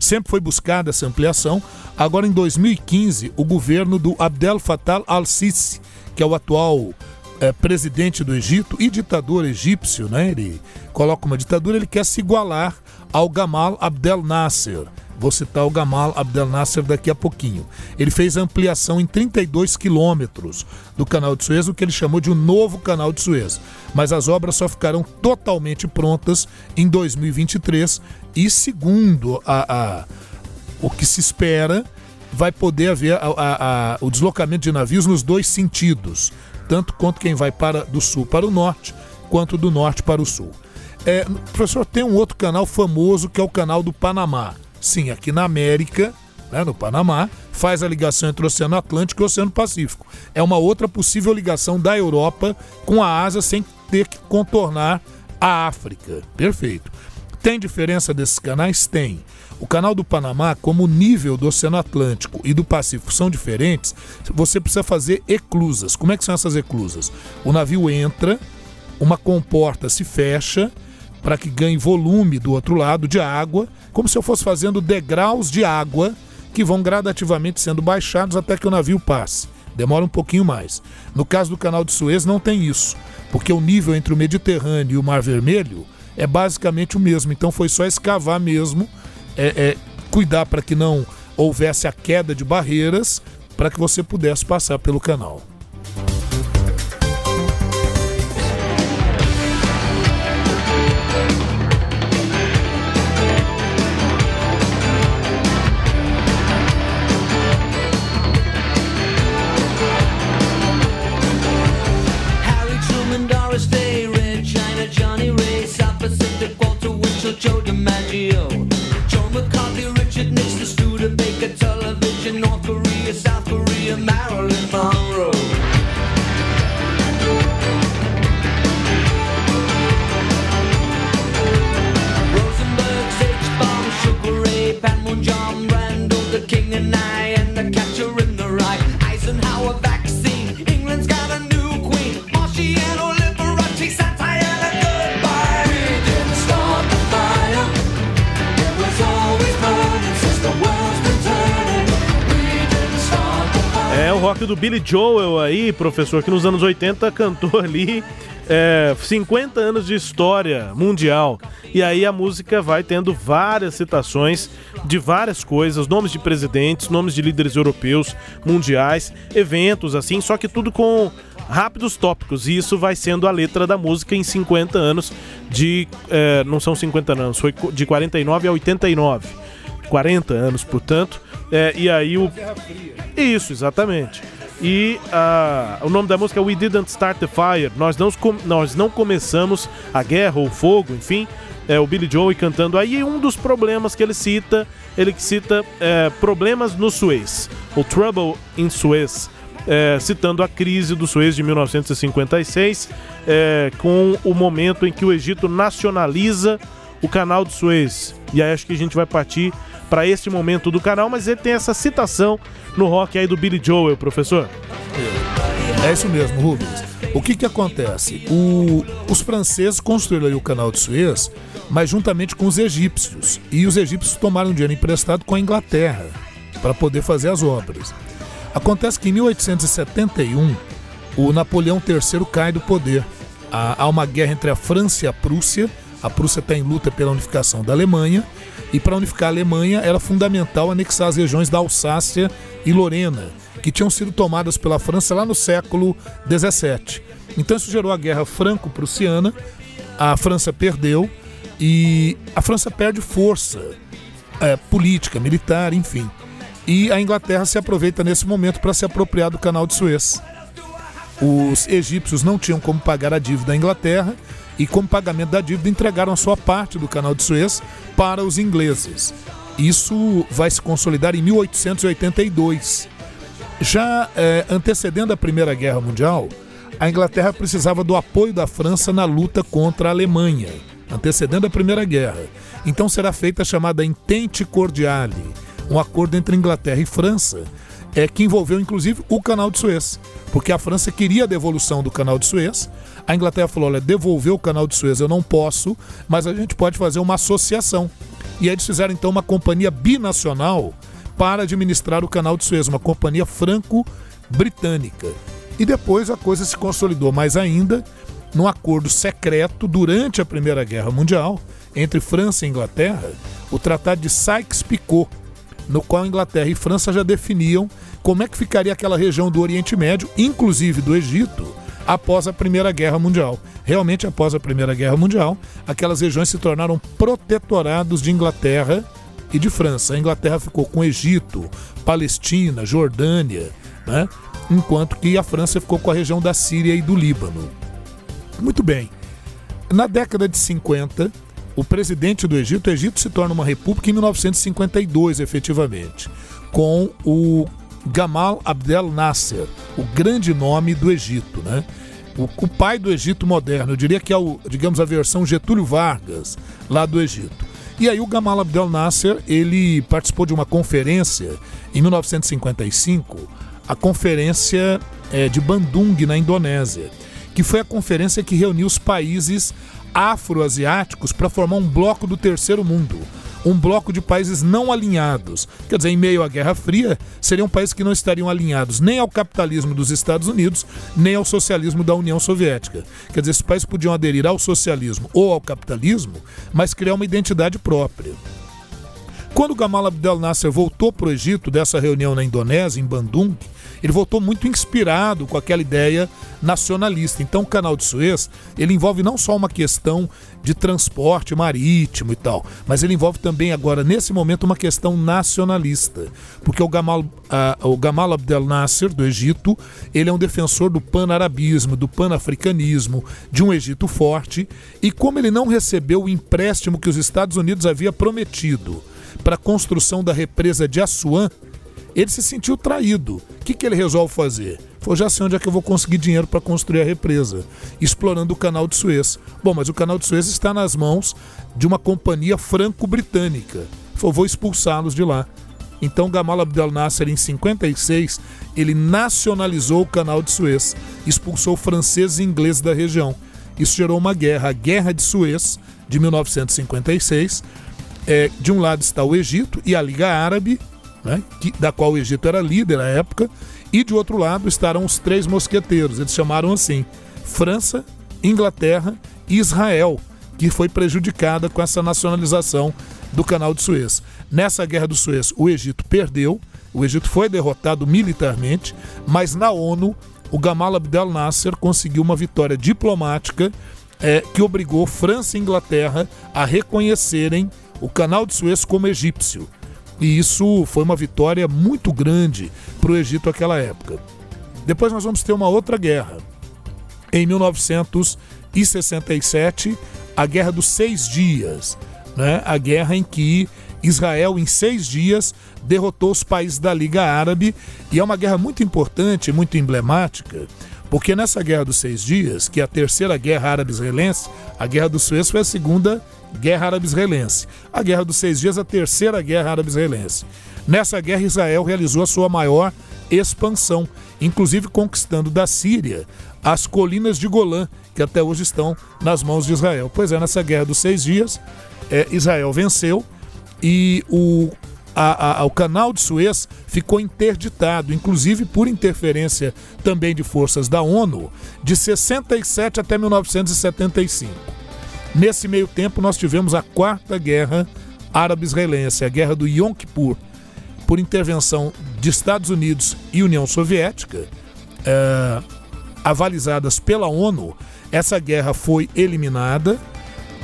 Sempre foi buscada essa ampliação. Agora, em 2015, o governo do Abdel Fattah al-Sisi, que é o atual é, presidente do Egito e ditador egípcio, né? ele coloca uma ditadura, ele quer se igualar ao Gamal Abdel Nasser. Vou citar o Gamal Abdel Nasser daqui a pouquinho. Ele fez a ampliação em 32 quilômetros do canal de Suez, o que ele chamou de um novo canal de Suez. Mas as obras só ficarão totalmente prontas em 2023 e, segundo a, a o que se espera, vai poder haver a, a, o deslocamento de navios nos dois sentidos, tanto quanto quem vai para do sul para o norte, quanto do norte para o sul. É, professor, tem um outro canal famoso que é o canal do Panamá. Sim, aqui na América, né, no Panamá, faz a ligação entre o Oceano Atlântico e o Oceano Pacífico. É uma outra possível ligação da Europa com a Ásia sem ter que contornar a África. Perfeito. Tem diferença desses canais? Tem. O canal do Panamá, como o nível do Oceano Atlântico e do Pacífico são diferentes, você precisa fazer eclusas. Como é que são essas eclusas? O navio entra, uma comporta se fecha para que ganhe volume do outro lado de água, como se eu fosse fazendo degraus de água que vão gradativamente sendo baixados até que o navio passe. Demora um pouquinho mais. No caso do canal de Suez não tem isso, porque o nível entre o Mediterrâneo e o Mar Vermelho é basicamente o mesmo. Então foi só escavar mesmo é, é, cuidar para que não houvesse a queda de barreiras para que você pudesse passar pelo canal. could tell rock do Billy Joel aí, professor, que nos anos 80 cantou ali é, 50 anos de história mundial. E aí a música vai tendo várias citações de várias coisas, nomes de presidentes, nomes de líderes europeus, mundiais, eventos assim, só que tudo com rápidos tópicos. E isso vai sendo a letra da música em 50 anos de. É, não são 50 anos, foi de 49 a 89. 40 anos, portanto. É, e aí o. Isso, exatamente. E uh, o nome da música é We Didn't Start the Fire. Nós não, nós não começamos a guerra ou o fogo, enfim. É o Billy Joe cantando. Aí um dos problemas que ele cita, ele cita é, problemas no Suez, o Trouble in Suez, é, citando a crise do Suez de 1956, é, com o momento em que o Egito nacionaliza o canal do Suez. E aí acho que a gente vai partir para esse momento do canal, mas ele tem essa citação no rock aí do Billy Joel, professor. É isso mesmo, Rubens. O que que acontece? O, os franceses construíram o canal de Suez, mas juntamente com os egípcios. E os egípcios tomaram dinheiro emprestado com a Inglaterra para poder fazer as obras. Acontece que em 1871 o Napoleão III cai do poder. Há uma guerra entre a França e a Prússia. A Prússia está em luta pela unificação da Alemanha e para unificar a Alemanha era fundamental anexar as regiões da Alsácia e Lorena, que tinham sido tomadas pela França lá no século XVII. Então isso gerou a Guerra Franco-Prussiana, a França perdeu e a França perde força é, política, militar, enfim. E a Inglaterra se aproveita nesse momento para se apropriar do canal de Suez. Os egípcios não tinham como pagar a dívida da Inglaterra e, como pagamento da dívida, entregaram a sua parte do canal de Suez para os ingleses. Isso vai se consolidar em 1882. Já é, antecedendo a Primeira Guerra Mundial, a Inglaterra precisava do apoio da França na luta contra a Alemanha, antecedendo a Primeira Guerra. Então será feita a chamada Entente Cordiale, um acordo entre Inglaterra e França, é que envolveu inclusive o Canal de Suez, porque a França queria a devolução do Canal de Suez a Inglaterra falou: olha, devolver o canal de Suez eu não posso, mas a gente pode fazer uma associação. E eles fizeram então uma companhia binacional para administrar o canal de Suez, uma companhia franco-britânica. E depois a coisa se consolidou mais ainda num acordo secreto durante a Primeira Guerra Mundial entre França e Inglaterra o Tratado de Sykes-Picot, no qual Inglaterra e França já definiam como é que ficaria aquela região do Oriente Médio, inclusive do Egito, após a Primeira Guerra Mundial. Realmente, após a Primeira Guerra Mundial, aquelas regiões se tornaram protetorados de Inglaterra e de França. A Inglaterra ficou com Egito, Palestina, Jordânia, né? enquanto que a França ficou com a região da Síria e do Líbano. Muito bem. Na década de 50, o presidente do Egito, o Egito se torna uma república em 1952, efetivamente, com o Gamal Abdel Nasser, o grande nome do Egito, né? O, o, pai do Egito moderno, eu diria que é o, digamos, a versão Getúlio Vargas lá do Egito. E aí o Gamal Abdel Nasser, ele participou de uma conferência em 1955, a conferência é, de Bandung, na Indonésia, que foi a conferência que reuniu os países afroasiáticos para formar um bloco do terceiro mundo, um bloco de países não alinhados. Quer dizer, em meio à Guerra Fria, seriam países que não estariam alinhados nem ao capitalismo dos Estados Unidos, nem ao socialismo da União Soviética. Quer dizer, esses países podiam aderir ao socialismo ou ao capitalismo, mas criar uma identidade própria. Quando Gamal Abdel Nasser voltou para o Egito dessa reunião na Indonésia, em Bandung, ele voltou muito inspirado com aquela ideia nacionalista. Então, o Canal de Suez ele envolve não só uma questão de transporte marítimo e tal, mas ele envolve também agora nesse momento uma questão nacionalista, porque o Gamal, uh, o Gamal Abdel Nasser do Egito ele é um defensor do pan-arabismo, do pan-africanismo, de um Egito forte. E como ele não recebeu o empréstimo que os Estados Unidos havia prometido para a construção da represa de Assuan, ele se sentiu traído. O que, que ele resolve fazer? Falou, já sei onde é que eu vou conseguir dinheiro para construir a represa, explorando o canal de Suez. Bom, mas o canal de Suez está nas mãos de uma companhia franco-britânica. Falou, vou expulsá-los de lá. Então Gamal Abdel Nasser, em 56, ele nacionalizou o canal de Suez, expulsou franceses e ingleses da região. Isso gerou uma guerra, a Guerra de Suez, de 1956. É, de um lado está o Egito e a Liga Árabe, né, que, da qual o Egito era líder na época, e de outro lado estarão os três mosqueteiros, eles chamaram assim: França, Inglaterra e Israel, que foi prejudicada com essa nacionalização do canal de Suez. Nessa guerra do Suez, o Egito perdeu, o Egito foi derrotado militarmente, mas na ONU, o Gamal Abdel Nasser conseguiu uma vitória diplomática é, que obrigou França e Inglaterra a reconhecerem o canal de Suez como egípcio. E isso foi uma vitória muito grande para o Egito naquela época. Depois nós vamos ter uma outra guerra. Em 1967, a Guerra dos Seis Dias, né? a guerra em que Israel, em seis dias, derrotou os países da Liga Árabe. E é uma guerra muito importante, muito emblemática, porque nessa Guerra dos Seis Dias, que é a terceira Guerra Árabe-Israelense, a Guerra do Suez foi a segunda Guerra Árabe-Israelense. A Guerra dos Seis Dias, a terceira Guerra Árabe-Israelense. Nessa guerra, Israel realizou a sua maior expansão, inclusive conquistando da Síria as colinas de Golã, que até hoje estão nas mãos de Israel. Pois é, nessa Guerra dos Seis Dias, é, Israel venceu e o a, a, o canal de Suez ficou interditado, inclusive por interferência também de forças da ONU, de 67 até 1975. Nesse meio tempo, nós tivemos a quarta guerra árabe-israelense, a guerra do Yom Kippur, por intervenção de Estados Unidos e União Soviética, é, avalizadas pela ONU. Essa guerra foi eliminada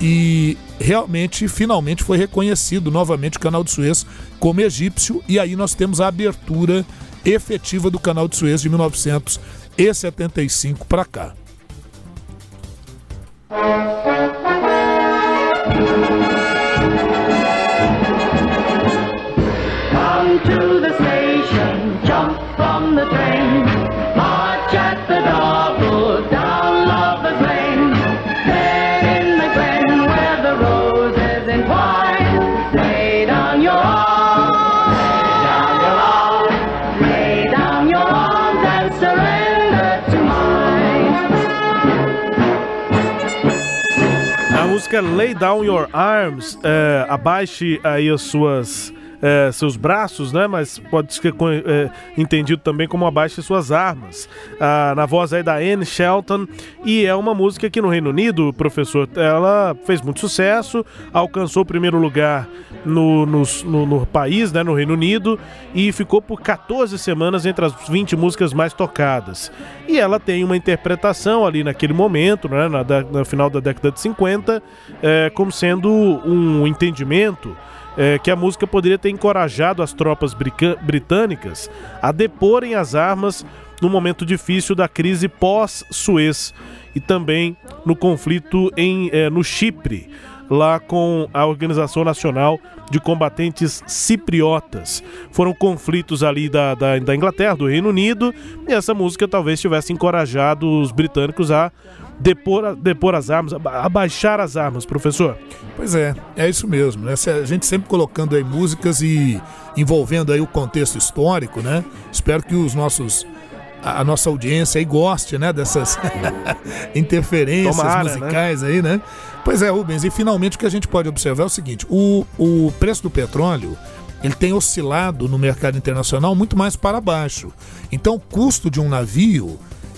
e realmente, finalmente, foi reconhecido novamente o Canal de Suez como egípcio, e aí nós temos a abertura efetiva do Canal de Suez de 1975 para cá. Come to the station, jump from the train, música Lay Down Your Arms, é, abaixe aí as suas é, seus braços, né? Mas pode ser é, entendido também como abaixe suas armas. Ah, na voz aí da Anne Shelton. E é uma música que no Reino Unido, professor, ela fez muito sucesso, alcançou o primeiro lugar no, no, no, no país, né? No Reino Unido, e ficou por 14 semanas entre as 20 músicas mais tocadas. E ela tem uma interpretação ali naquele momento, né? Na, no final da década de 50, é, como sendo um entendimento é, que a música poderia ter encorajado as tropas britânicas a deporem as armas no momento difícil da crise pós-Suez e também no conflito em, é, no Chipre, lá com a Organização Nacional de Combatentes Cipriotas. Foram conflitos ali da, da, da Inglaterra, do Reino Unido, e essa música talvez tivesse encorajado os britânicos a depor, depor as armas, abaixar as armas, professor? Pois é, é isso mesmo, né? A gente sempre colocando aí músicas e envolvendo aí o contexto histórico, né? Espero que os nossos a, nossa audiência aí goste, né, dessas interferências Tomara, né? musicais né? aí, né? Pois é, Rubens, e finalmente o que a gente pode observar é o seguinte, o, o preço do petróleo, ele tem oscilado no mercado internacional muito mais para baixo. Então, o custo de um navio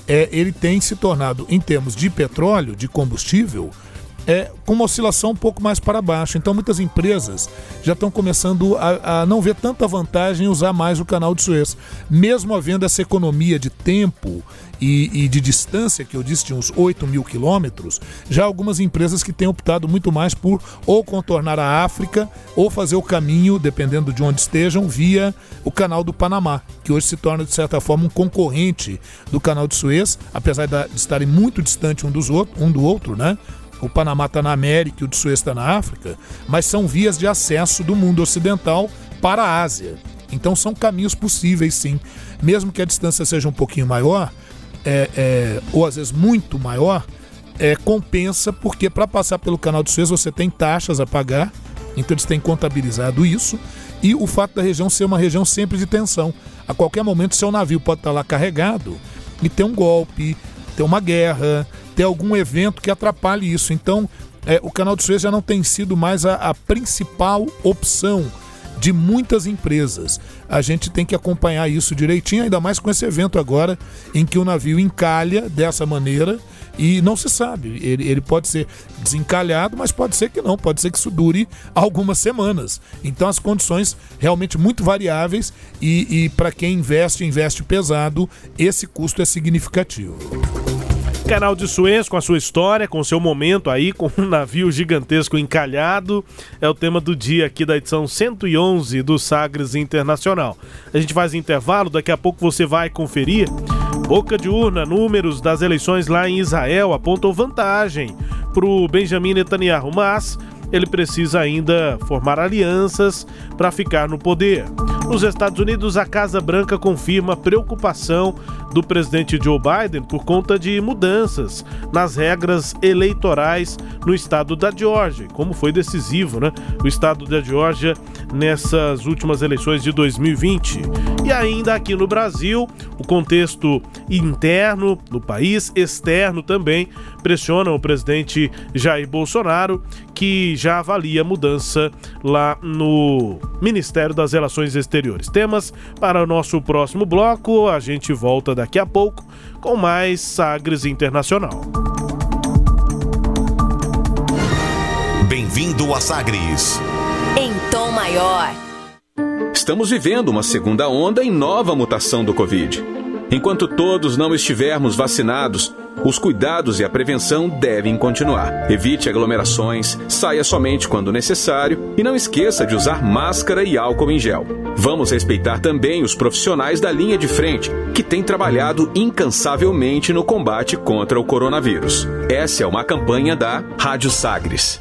é, ele tem se tornado, em termos de petróleo, de combustível, é, com uma oscilação um pouco mais para baixo. Então, muitas empresas já estão começando a, a, não ver tanta vantagem em usar mais o canal de Suez. Mesmo havendo essa economia de tempo e, e de distância, que eu disse de uns 8 mil quilômetros, já algumas empresas que têm optado muito mais por ou contornar a África ou fazer o caminho, dependendo de onde estejam, via o canal do Panamá, que hoje se torna, de certa forma, um concorrente do canal de Suez, apesar de estarem muito distantes um, dos outro, um do outro, né? O Panamá está na América e o de Suez está na África, mas são vias de acesso do mundo ocidental para a Ásia. Então são caminhos possíveis, sim. Mesmo que a distância seja um pouquinho maior, é, é, ou às vezes muito maior, é, compensa, porque para passar pelo canal de Suez você tem taxas a pagar, então eles têm contabilizado isso, e o fato da região ser uma região sempre de tensão. A qualquer momento seu navio pode estar lá carregado e ter um golpe, ter uma guerra, ter algum evento que atrapalhe isso. Então, é, o canal de Suez já não tem sido mais a, a principal opção de muitas empresas. A gente tem que acompanhar isso direitinho, ainda mais com esse evento agora, em que o navio encalha dessa maneira e não se sabe. Ele, ele pode ser desencalhado, mas pode ser que não, pode ser que isso dure algumas semanas. Então as condições realmente muito variáveis e, e para quem investe, investe pesado, esse custo é significativo. Canal de Suez com a sua história, com o seu momento aí, com um navio gigantesco encalhado, é o tema do dia aqui da edição 111 do Sagres Internacional. A gente faz intervalo, daqui a pouco você vai conferir. Boca de urna, números das eleições lá em Israel apontam vantagem para o Benjamin Netanyahu, mas ele precisa ainda formar alianças para ficar no poder. Nos Estados Unidos, a Casa Branca confirma preocupação do presidente Joe Biden por conta de mudanças nas regras eleitorais no estado da Geórgia, como foi decisivo, né? O estado da Geórgia nessas últimas eleições de 2020. E ainda aqui no Brasil, o contexto interno do país, externo também, pressionam o presidente Jair Bolsonaro, que já avalia mudança lá no Ministério das Relações Exteriores. Temas para o nosso próximo bloco, a gente volta daqui a pouco com mais Sagres Internacional. Bem-vindo a Sagres. Em tom maior. Estamos vivendo uma segunda onda em nova mutação do Covid. Enquanto todos não estivermos vacinados, os cuidados e a prevenção devem continuar. Evite aglomerações, saia somente quando necessário e não esqueça de usar máscara e álcool em gel. Vamos respeitar também os profissionais da linha de frente, que têm trabalhado incansavelmente no combate contra o coronavírus. Essa é uma campanha da Rádio Sagres.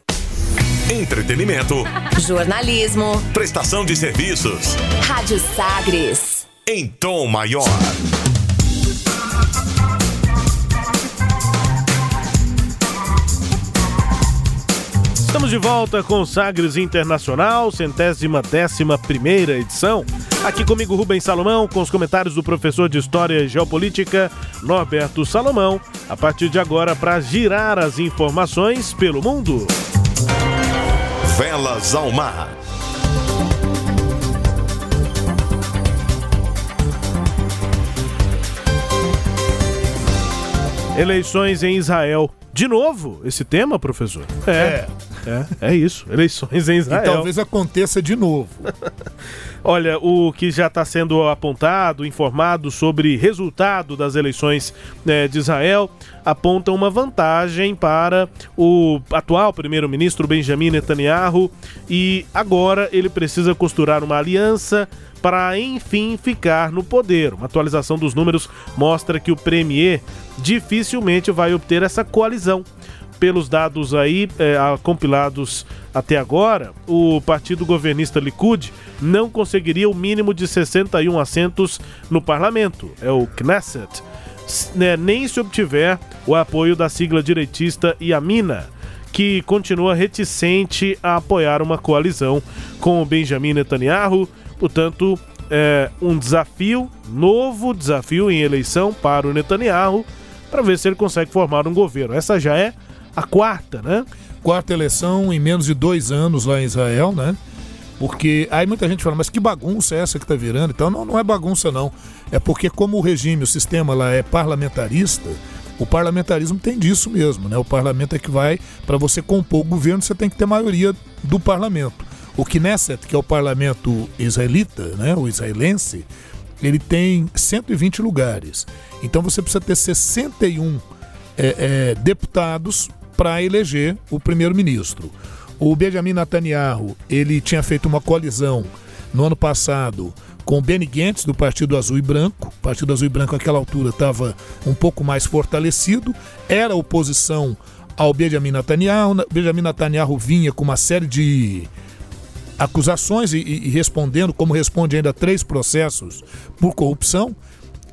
Entretenimento. Jornalismo. Prestação de serviços. Rádio Sagres. Em tom maior. Estamos de volta com Sagres Internacional, centésima décima primeira edição. Aqui comigo Rubens Salomão, com os comentários do professor de História e Geopolítica, Norberto Salomão, a partir de agora para girar as informações pelo mundo. Velas ao mar. Eleições em Israel. De novo, esse tema, professor? É. É, é isso. Eleições em Israel. E talvez aconteça de novo. Olha, o que já está sendo apontado, informado sobre resultado das eleições né, de Israel, aponta uma vantagem para o atual primeiro-ministro Benjamin Netanyahu e agora ele precisa costurar uma aliança para enfim ficar no poder. Uma atualização dos números mostra que o premier dificilmente vai obter essa coalizão pelos dados aí é, compilados até agora, o partido governista Likud não conseguiria o mínimo de 61 assentos no parlamento, é o Knesset, né, nem se obtiver o apoio da sigla direitista Yamina, que continua reticente a apoiar uma coalizão com o Benjamin Netanyahu, portanto, é um desafio, novo desafio em eleição para o Netanyahu, para ver se ele consegue formar um governo. Essa já é a quarta, né? Quarta eleição em menos de dois anos lá em Israel, né? Porque aí muita gente fala, mas que bagunça é essa que tá virando? Então não, não é bagunça não. É porque como o regime, o sistema lá é parlamentarista, o parlamentarismo tem disso mesmo, né? O parlamento é que vai, para você compor o governo, você tem que ter maioria do parlamento. O Knesset, que é o parlamento israelita, né? O israelense, ele tem 120 lugares. Então você precisa ter 61 é, é, deputados para eleger o primeiro-ministro. O Benjamin Netanyahu, ele tinha feito uma coalizão no ano passado com o Benny Gantz, do Partido Azul e Branco. O Partido Azul e Branco, naquela altura, estava um pouco mais fortalecido, era oposição ao Benjamin Netanyahu. Benjamin Netanyahu vinha com uma série de acusações e, e, respondendo, como responde ainda, três processos por corrupção,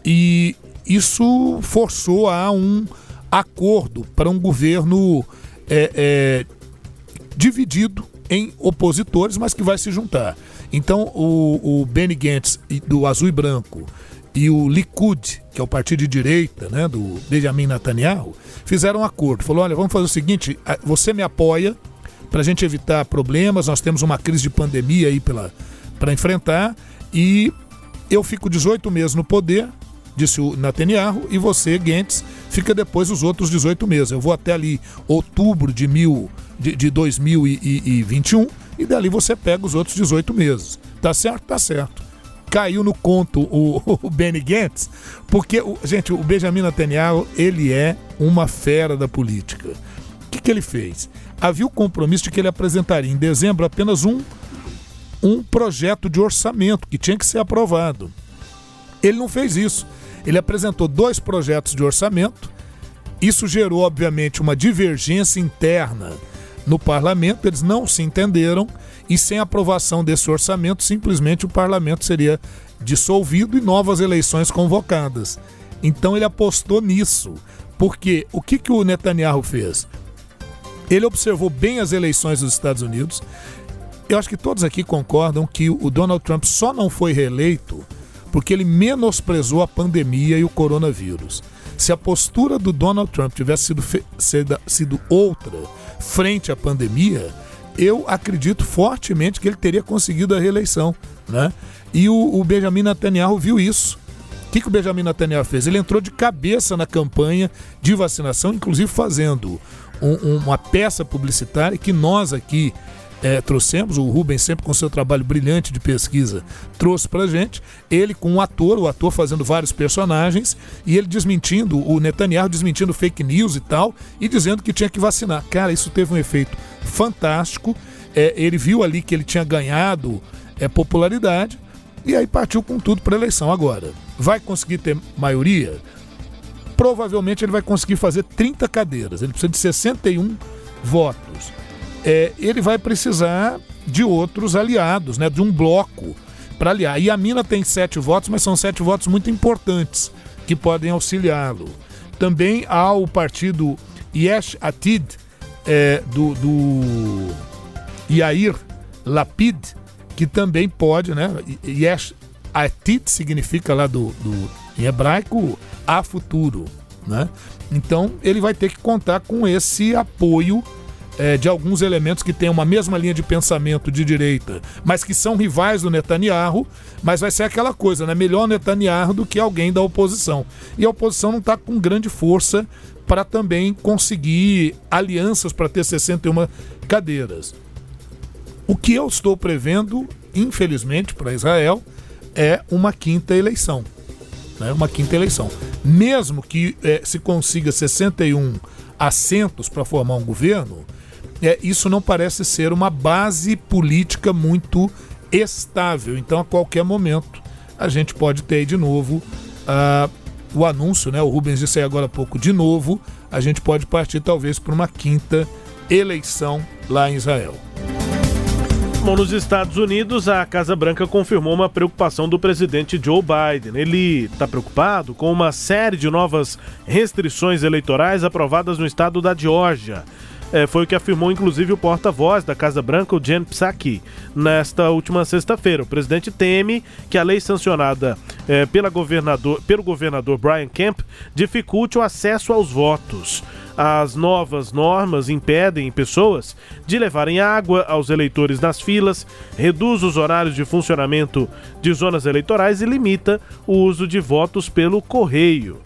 e isso forçou a um acordo para um governo é, é, dividido em opositores, mas que vai se juntar. Então, o, o Benny Gantz do Azul e Branco e o Likud, que é o partido de direita né, do Benjamin Netanyahu, fizeram um acordo. Falou: olha, vamos fazer o seguinte: você me apoia para a gente evitar problemas, nós temos uma crise de pandemia aí para enfrentar, e eu fico 18 meses no poder, disse o Netanyahu, e você, Gantz, fica depois os outros 18 meses. Eu vou até ali outubro de, mil, de, de 2021 e dali você pega os outros 18 meses. Tá certo? Tá certo. Caiu no conto o, o Benny Gantz, porque, gente, o Benjamin Netanyahu, ele é uma fera da política. O que, que ele fez? Havia o compromisso de que ele apresentaria em dezembro apenas um, um projeto de orçamento que tinha que ser aprovado. Ele não fez isso. Ele apresentou dois projetos de orçamento. Isso gerou, obviamente, uma divergência interna no parlamento. Eles não se entenderam e, sem aprovação desse orçamento, simplesmente o parlamento seria dissolvido e novas eleições convocadas. Então ele apostou nisso. Porque o que, que o Netanyahu fez? Ele observou bem as eleições dos Estados Unidos. Eu acho que todos aqui concordam que o Donald Trump só não foi reeleito porque ele menosprezou a pandemia e o coronavírus. Se a postura do Donald Trump tivesse sido, sido outra frente à pandemia, eu acredito fortemente que ele teria conseguido a reeleição. Né? E o, o Benjamin Netanyahu viu isso. O que, que o Benjamin Netanyahu fez? Ele entrou de cabeça na campanha de vacinação, inclusive fazendo um, uma peça publicitária que nós aqui é, trouxemos, o Rubens sempre com seu trabalho brilhante de pesquisa trouxe pra gente, ele com um ator, o ator fazendo vários personagens, e ele desmentindo, o Netanyahu desmentindo fake news e tal, e dizendo que tinha que vacinar. Cara, isso teve um efeito fantástico, é, ele viu ali que ele tinha ganhado é, popularidade, e aí partiu com tudo para eleição. Agora, vai conseguir ter maioria? Provavelmente ele vai conseguir fazer 30 cadeiras, ele precisa de 61 votos é, ele vai precisar de outros aliados, né, de um bloco para aliar. E a Mina tem sete votos, mas são sete votos muito importantes que podem auxiliá-lo. Também há o partido Yesh Atid, é, do, do Yair Lapid, que também pode, né? Yesh Atid significa lá do, do em hebraico a futuro, né? Então ele vai ter que contar com esse apoio é, de alguns elementos que têm uma mesma linha de pensamento de direita, mas que são rivais do Netanyahu, mas vai ser aquela coisa, né? Melhor Netanyahu do que alguém da oposição. E a oposição não está com grande força para também conseguir alianças para ter 61 cadeiras. O que eu estou prevendo, infelizmente, para Israel, é uma quinta eleição. Né? Uma quinta eleição. Mesmo que é, se consiga 61 assentos para formar um governo, é, isso não parece ser uma base política muito estável. Então, a qualquer momento, a gente pode ter de novo uh, o anúncio, né? O Rubens disse aí agora há pouco, de novo, a gente pode partir talvez para uma quinta eleição lá em Israel. Bom, nos Estados Unidos, a Casa Branca confirmou uma preocupação do presidente Joe Biden. Ele está preocupado com uma série de novas restrições eleitorais aprovadas no estado da Geórgia. É, foi o que afirmou inclusive o porta-voz da Casa Branca, o Jen Psaki, nesta última sexta-feira. O presidente teme que a lei sancionada é, pela governador, pelo governador Brian Kemp dificulte o acesso aos votos. As novas normas impedem pessoas de levarem água aos eleitores nas filas, reduz os horários de funcionamento de zonas eleitorais e limita o uso de votos pelo correio.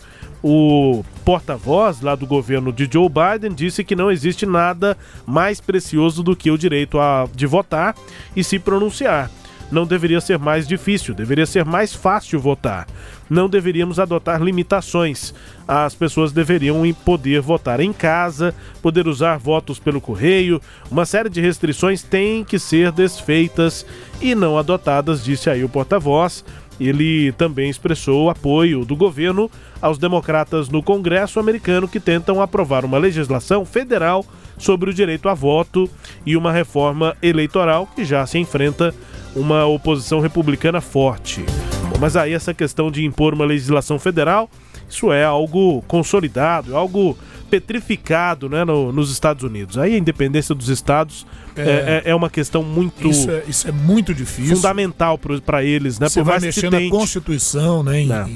O porta-voz lá do governo de Joe Biden disse que não existe nada mais precioso do que o direito a, de votar e se pronunciar. Não deveria ser mais difícil, deveria ser mais fácil votar. Não deveríamos adotar limitações. As pessoas deveriam poder votar em casa, poder usar votos pelo correio. Uma série de restrições têm que ser desfeitas e não adotadas, disse aí o porta-voz. Ele também expressou apoio do governo aos democratas no Congresso americano que tentam aprovar uma legislação federal sobre o direito a voto e uma reforma eleitoral que já se enfrenta uma oposição republicana forte. Bom, mas aí essa questão de impor uma legislação federal, isso é algo consolidado, é algo petrificado né, no, nos Estados Unidos. Aí a independência dos estados é, é, é uma questão muito. Isso é, isso é muito difícil. Fundamental para eles, né? Você Por vai mais que mexer na tente. Constituição, né? em- É.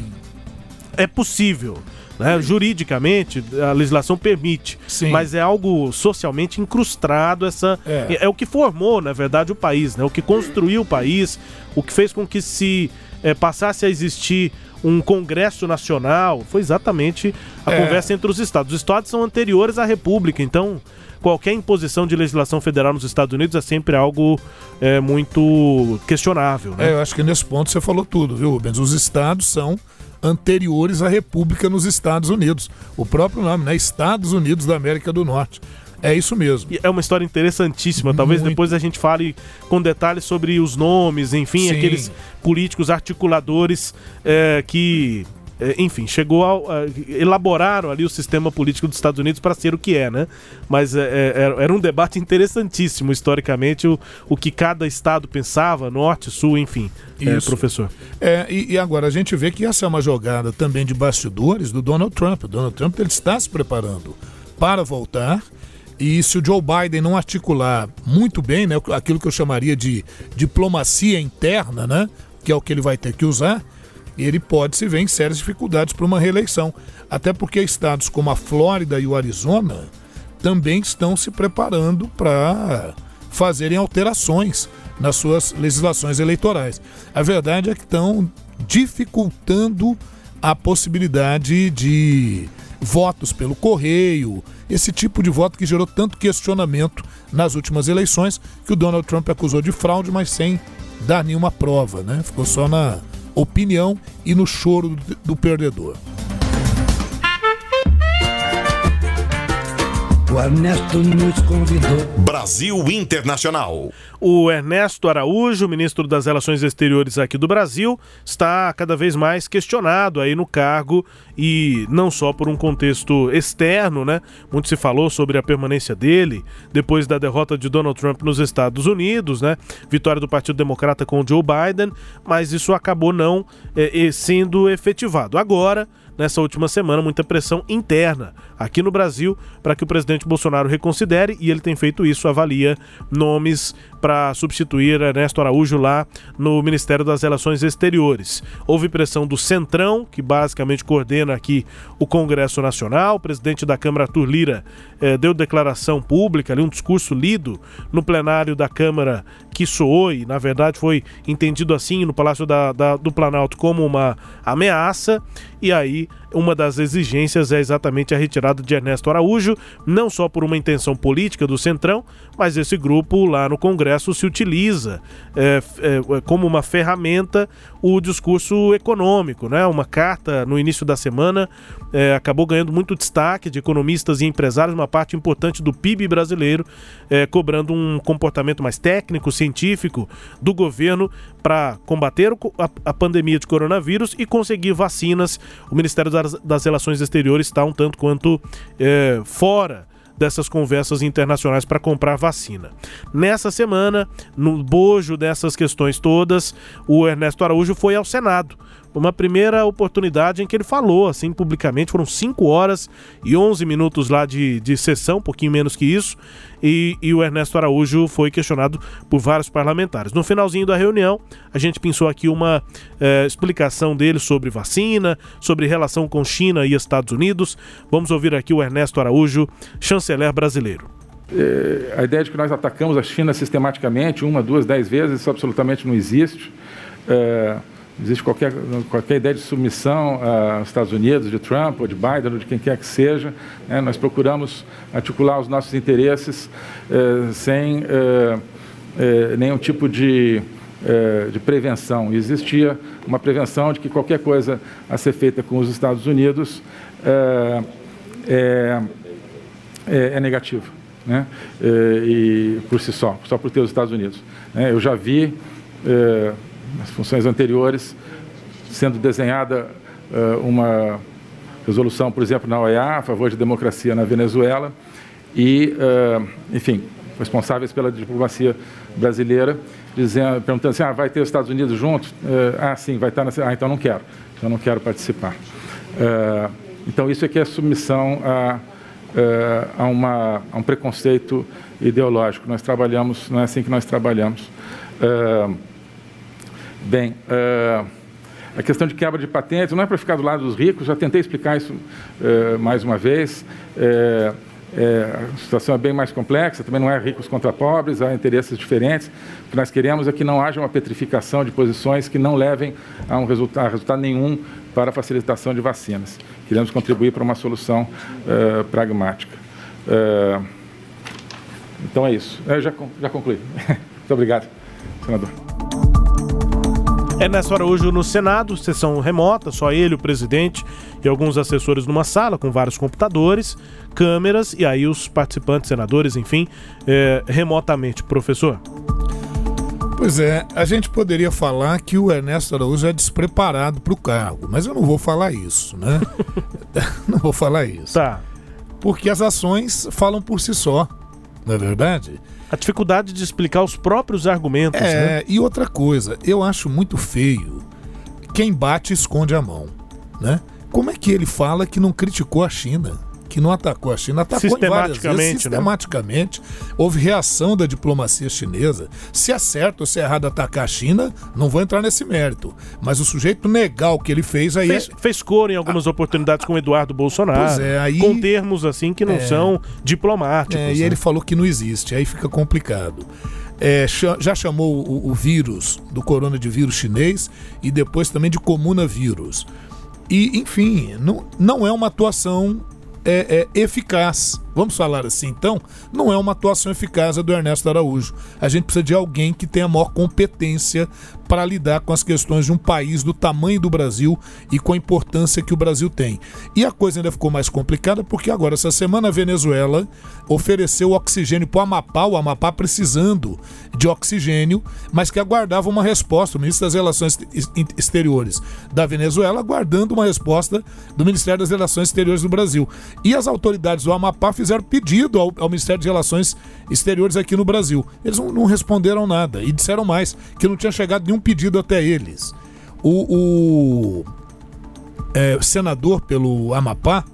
É possível. Né? Juridicamente, a legislação permite, Sim. mas é algo socialmente incrustado. Essa É. é. o que formou, na verdade, o país, né? O que construiu o país, o que fez com que se eh, passasse a existir um Congresso Nacional, foi exatamente a É. conversa entre os estados. Os estados são anteriores à República, então qualquer imposição de legislação federal nos Estados Unidos é sempre algo eh, muito questionável, né? É, eu acho que nesse ponto você falou tudo, viu, Rubens? Os estados são anteriores à República nos Estados Unidos. O próprio nome, né? Estados Unidos da América do Norte. É isso mesmo. E É uma história interessantíssima. Talvez Muito. depois a gente fale com detalhes sobre os nomes, enfim, Sim. aqueles políticos articuladores eh, que, eh, enfim, chegou ao, a- elaboraram ali o sistema político dos Estados Unidos para ser o que é, né? Mas eh, eh, era- um debate interessantíssimo historicamente o, o que cada estado pensava, norte, sul, enfim, Isso. professor. É, e, e agora a gente vê que essa é uma jogada também de bastidores do Donald Trump. O Donald Trump ele está se preparando para voltar. E se o Joe Biden não articular muito bem, né, aquilo que eu chamaria de diplomacia interna, né, que é o que ele vai ter que usar, ele pode se ver em sérias dificuldades para uma reeleição. Até porque estados como a Flórida e o Arizona também estão se preparando para fazerem alterações nas suas legislações eleitorais. A verdade é que estão dificultando a possibilidade de votos pelo correio, esse tipo de voto que gerou tanto questionamento nas últimas eleições, que o Donald Trump acusou de fraude, mas sem dar nenhuma prova, né? Ficou só na opinião e no choro do, do perdedor. O Ernesto nos convidou. Brasil Internacional. O Ernesto Araújo, ministro das Relações Exteriores aqui do Brasil, está cada vez mais questionado aí no cargo e não só por um contexto externo, né? Muito se falou sobre a permanência dele depois da derrota de Donald Trump nos Estados Unidos, né? Vitória do Partido Democrata com o Joe Biden, mas isso acabou não é, sendo efetivado. Agora, nessa última semana muita pressão interna aqui no Brasil para que o presidente Bolsonaro reconsidere e ele tem feito isso, avalia nomes para substituir Ernesto Araújo lá no Ministério das Relações Exteriores. Houve pressão do Centrão, que basicamente coordena aqui o Congresso Nacional. O presidente da Câmara, Arthur Lira, eh, deu declaração pública, ali, um discurso lido no plenário da Câmara que soou e, na verdade, foi entendido assim no Palácio da, da, do Planalto como uma ameaça. E aí, uma das exigências é exatamente a retirada de Ernesto Araújo, não só por uma intenção política do Centrão, mas esse grupo lá no Congresso se utiliza é, é, como uma ferramenta o discurso econômico, né? Uma carta no início da semana é, acabou ganhando muito destaque de economistas e empresários, uma parte importante do PIB brasileiro, é, cobrando um comportamento mais técnico, científico do governo para combater a, a, pandemia de coronavírus e conseguir vacinas. O Ministério das, das Relações Exteriores está um tanto quanto é, fora dessas conversas internacionais para comprar vacina. Nessa semana, no bojo dessas questões todas, o Ernesto Araújo foi ao Senado uma primeira oportunidade em que ele falou assim publicamente. Foram 5 horas e 11 minutos lá de, de sessão, um pouquinho menos que isso, e, e, o Ernesto Araújo foi questionado por vários parlamentares. No finalzinho da reunião, a gente pensou aqui uma eh, explicação dele sobre vacina, sobre relação com China e Estados Unidos. Vamos ouvir aqui o Ernesto Araújo, chanceler brasileiro. É, a ideia de que nós atacamos a China sistematicamente, uma, duas, dez vezes, isso absolutamente não existe. É, existe qualquer, qualquer ideia de submissão aos Estados Unidos, de Trump ou de Biden ou de quem quer que seja. Né? Nós procuramos articular os nossos interesses eh, sem eh, eh, nenhum tipo de, de prevenção. existia uma prevenção de que qualquer coisa a ser feita com os Estados Unidos é, é, é negativo. Né? e por si só, só por ter os Estados Unidos. Né? eu já vi nas funções anteriores, sendo desenhada uh, uma resolução, por exemplo, na OEA a favor de democracia na Venezuela e, uh, enfim, responsáveis pela diplomacia brasileira, dizendo, perguntando assim, ah, vai ter os Estados Unidos juntos? Uh, ah, sim, vai estar na... Ah, então não quero, então não quero participar. então isso aqui é submissão a, a, uma, a um preconceito ideológico. Nós trabalhamos, não é assim que nós trabalhamos. Uh, Bem, uh, a questão de quebra de patentes não é para ficar do lado dos ricos, já tentei explicar isso uh, mais uma vez. É, a situação é bem mais complexa, também não é ricos contra pobres, há interesses diferentes. O que nós queremos é que não haja uma petrificação de posições que não levem a, um resultado, a resultado nenhum para a facilitação de vacinas. Queremos contribuir para uma solução uh, pragmática. Uh, então é isso. Eu já, já concluí. Muito obrigado, senador. Ernesto Araújo no Senado, sessão remota, só ele, o presidente e alguns assessores numa sala com vários computadores, câmeras e aí os participantes, senadores, enfim, é, remotamente. Professor? Pois é, a gente poderia falar que o Ernesto Araújo é despreparado para o cargo, mas eu não vou falar isso, né? não vou falar isso. Tá. Porque as ações falam por si só, não é verdade? A dificuldade de explicar os próprios argumentos. É, né? e outra coisa, eu acho muito feio quem bate esconde a mão, né? Como é que ele fala que não criticou a China? Que não atacou a China, atacou sistematicamente, vezes, sistematicamente. Né? Houve reação da diplomacia chinesa. Se é certo ou se é errado atacar a China, não vou entrar nesse mérito. Mas o sujeito negar o que ele fez aí. Fez, é... fez coro em algumas a, oportunidades com Eduardo Bolsonaro. Pois é, aí. Com termos assim que não é, são diplomáticos. É, e né? ele falou que não existe, aí fica complicado. É, já chamou o, o, vírus do coronavírus chinês e depois também de comunavírus. E, enfim, não, não é uma atuação é, é, eficaz. Vamos falar assim, então, não é uma atuação eficaz a do Ernesto Araújo. A gente precisa de alguém que tenha maior competência para lidar com as questões de um país do tamanho do Brasil e com a importância que o Brasil tem. E a coisa ainda ficou mais complicada porque agora, essa semana, a Venezuela ofereceu oxigênio para o Amapá, o Amapá precisando de oxigênio, mas que aguardava uma resposta. O ministro das Relações Exteriores da Venezuela aguardando uma resposta do Ministério das Relações Exteriores do Brasil. E as autoridades do Amapá fizeram pedido ao, ao Ministério de Relações Exteriores aqui no Brasil. Eles não, não responderam nada e disseram mais que não tinha chegado nenhum pedido até eles. O, o é, senador pelo Amapá,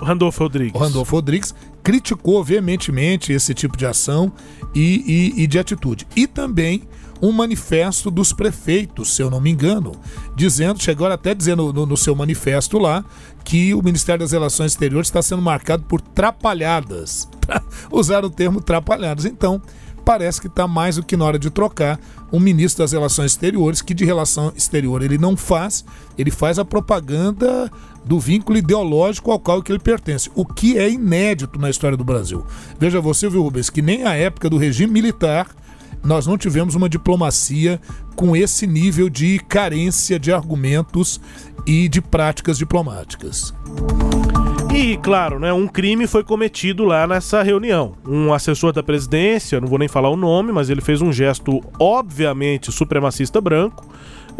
Randolfo Rodrigues. Randolfo Rodrigues criticou veementemente esse tipo de ação e, e, e de atitude. E também um manifesto dos prefeitos, se eu não me engano, dizendo, chegou até dizendo no, no, seu manifesto lá, que o Ministério das Relações Exteriores está sendo marcado por trapalhadas. Usar o termo trapalhadas. Então, parece que está mais do que na hora de trocar um ministro das Relações Exteriores, que de relação exterior ele não faz, ele faz a propaganda do vínculo ideológico ao qual que ele pertence, o que é inédito na história do Brasil. Veja você, viu, Rubens, que nem a época do regime militar nós não tivemos uma diplomacia com esse nível de carência de argumentos e de práticas diplomáticas. E, claro, né, um crime foi cometido lá nessa reunião. Um assessor da presidência, não vou nem falar o nome, mas ele fez um gesto obviamente supremacista branco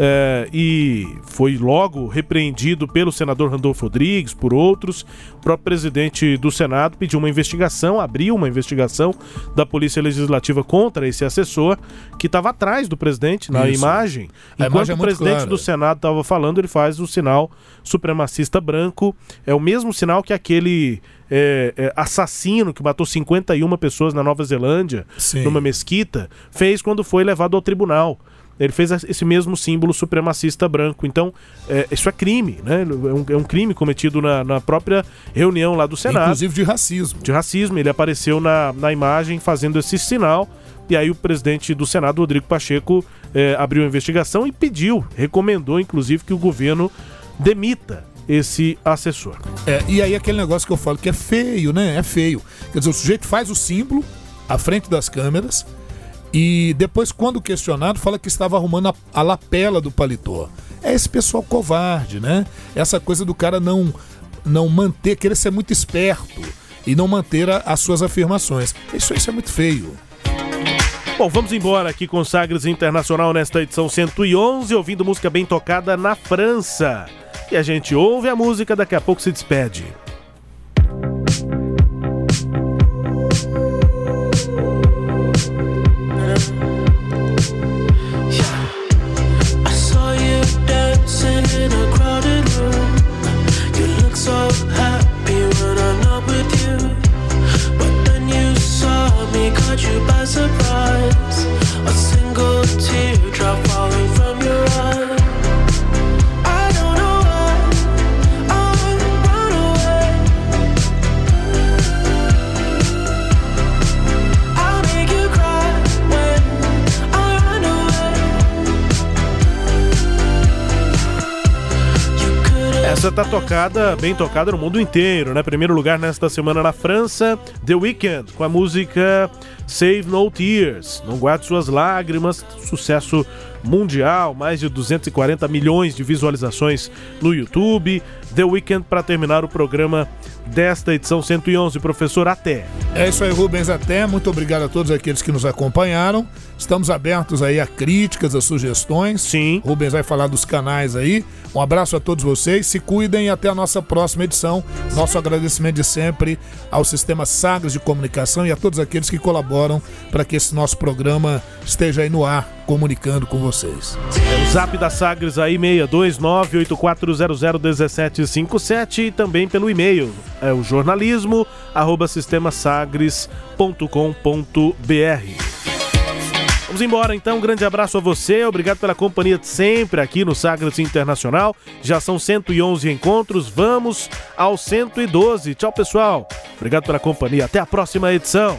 é, e foi logo repreendido pelo senador Randolfo Rodrigues, por outros. O próprio presidente do Senado pediu uma investigação, abriu uma investigação da Polícia Legislativa contra esse assessor que estava atrás do presidente na Isso. imagem. A Enquanto imagem é o presidente clara. do Senado estava falando, ele faz o sinal supremacista branco. É o mesmo sinal que aquele é, é, assassino que matou 51 pessoas na Nova Zelândia, Sim. numa mesquita, fez quando foi levado ao tribunal. Ele fez esse mesmo símbolo supremacista branco. Então, é, isso é crime, né? É um, é um crime cometido na, na, própria reunião lá do Senado. Inclusive de racismo. De racismo. Ele apareceu na, na imagem fazendo esse sinal. E aí o presidente do Senado, Rodrigo Pacheco, é, abriu a investigação e pediu, recomendou, inclusive, que o governo demita esse assessor. É, e aí aquele negócio que eu falo que é feio, né? É feio. Quer dizer, o sujeito faz o símbolo à frente das câmeras, e depois, quando questionado, fala que estava arrumando a, a lapela do paletó. É esse pessoal covarde, né? Essa coisa do cara não, não manter, querer ser muito esperto e não manter a, as suas afirmações. Isso, isso é muito feio. Bom, vamos embora aqui com Sagres Internacional nesta edição 111, ouvindo música bem tocada na França. E a gente ouve a música, daqui a pouco se despede. Tocada, bem tocada no mundo inteiro, né? Primeiro lugar nesta semana na França, The Weeknd, com a música Save No Tears, Não Guarde Suas Lágrimas, sucesso mundial, mais de 240 milhões de visualizações no YouTube. The Weeknd para terminar o programa desta edição 111. Professor, até. É isso aí, Rubens, até. Muito obrigado a todos aqueles que nos acompanharam. Estamos abertos aí a críticas, a sugestões. Sim. Rubens vai falar dos canais aí. Um abraço a todos vocês, se cuidem e até a nossa próxima edição. Nosso agradecimento de sempre ao Sistema Sagres de Comunicação e a todos aqueles que colaboram para que esse nosso programa esteja aí no ar, comunicando com vocês. É o zap da Sagres aí, 62984001757 e também pelo e-mail, é o jornalismo, arroba sistemasagres.com.br. Vamos embora então, um grande abraço a você, obrigado pela companhia de sempre aqui no Sagres Internacional. Já são 111 encontros, vamos ao 112. Tchau, pessoal. Obrigado pela companhia, até a próxima edição.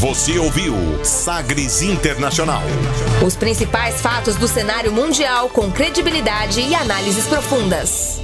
Você ouviu Sagres Internacional. Os principais fatos do cenário mundial com credibilidade e análises profundas.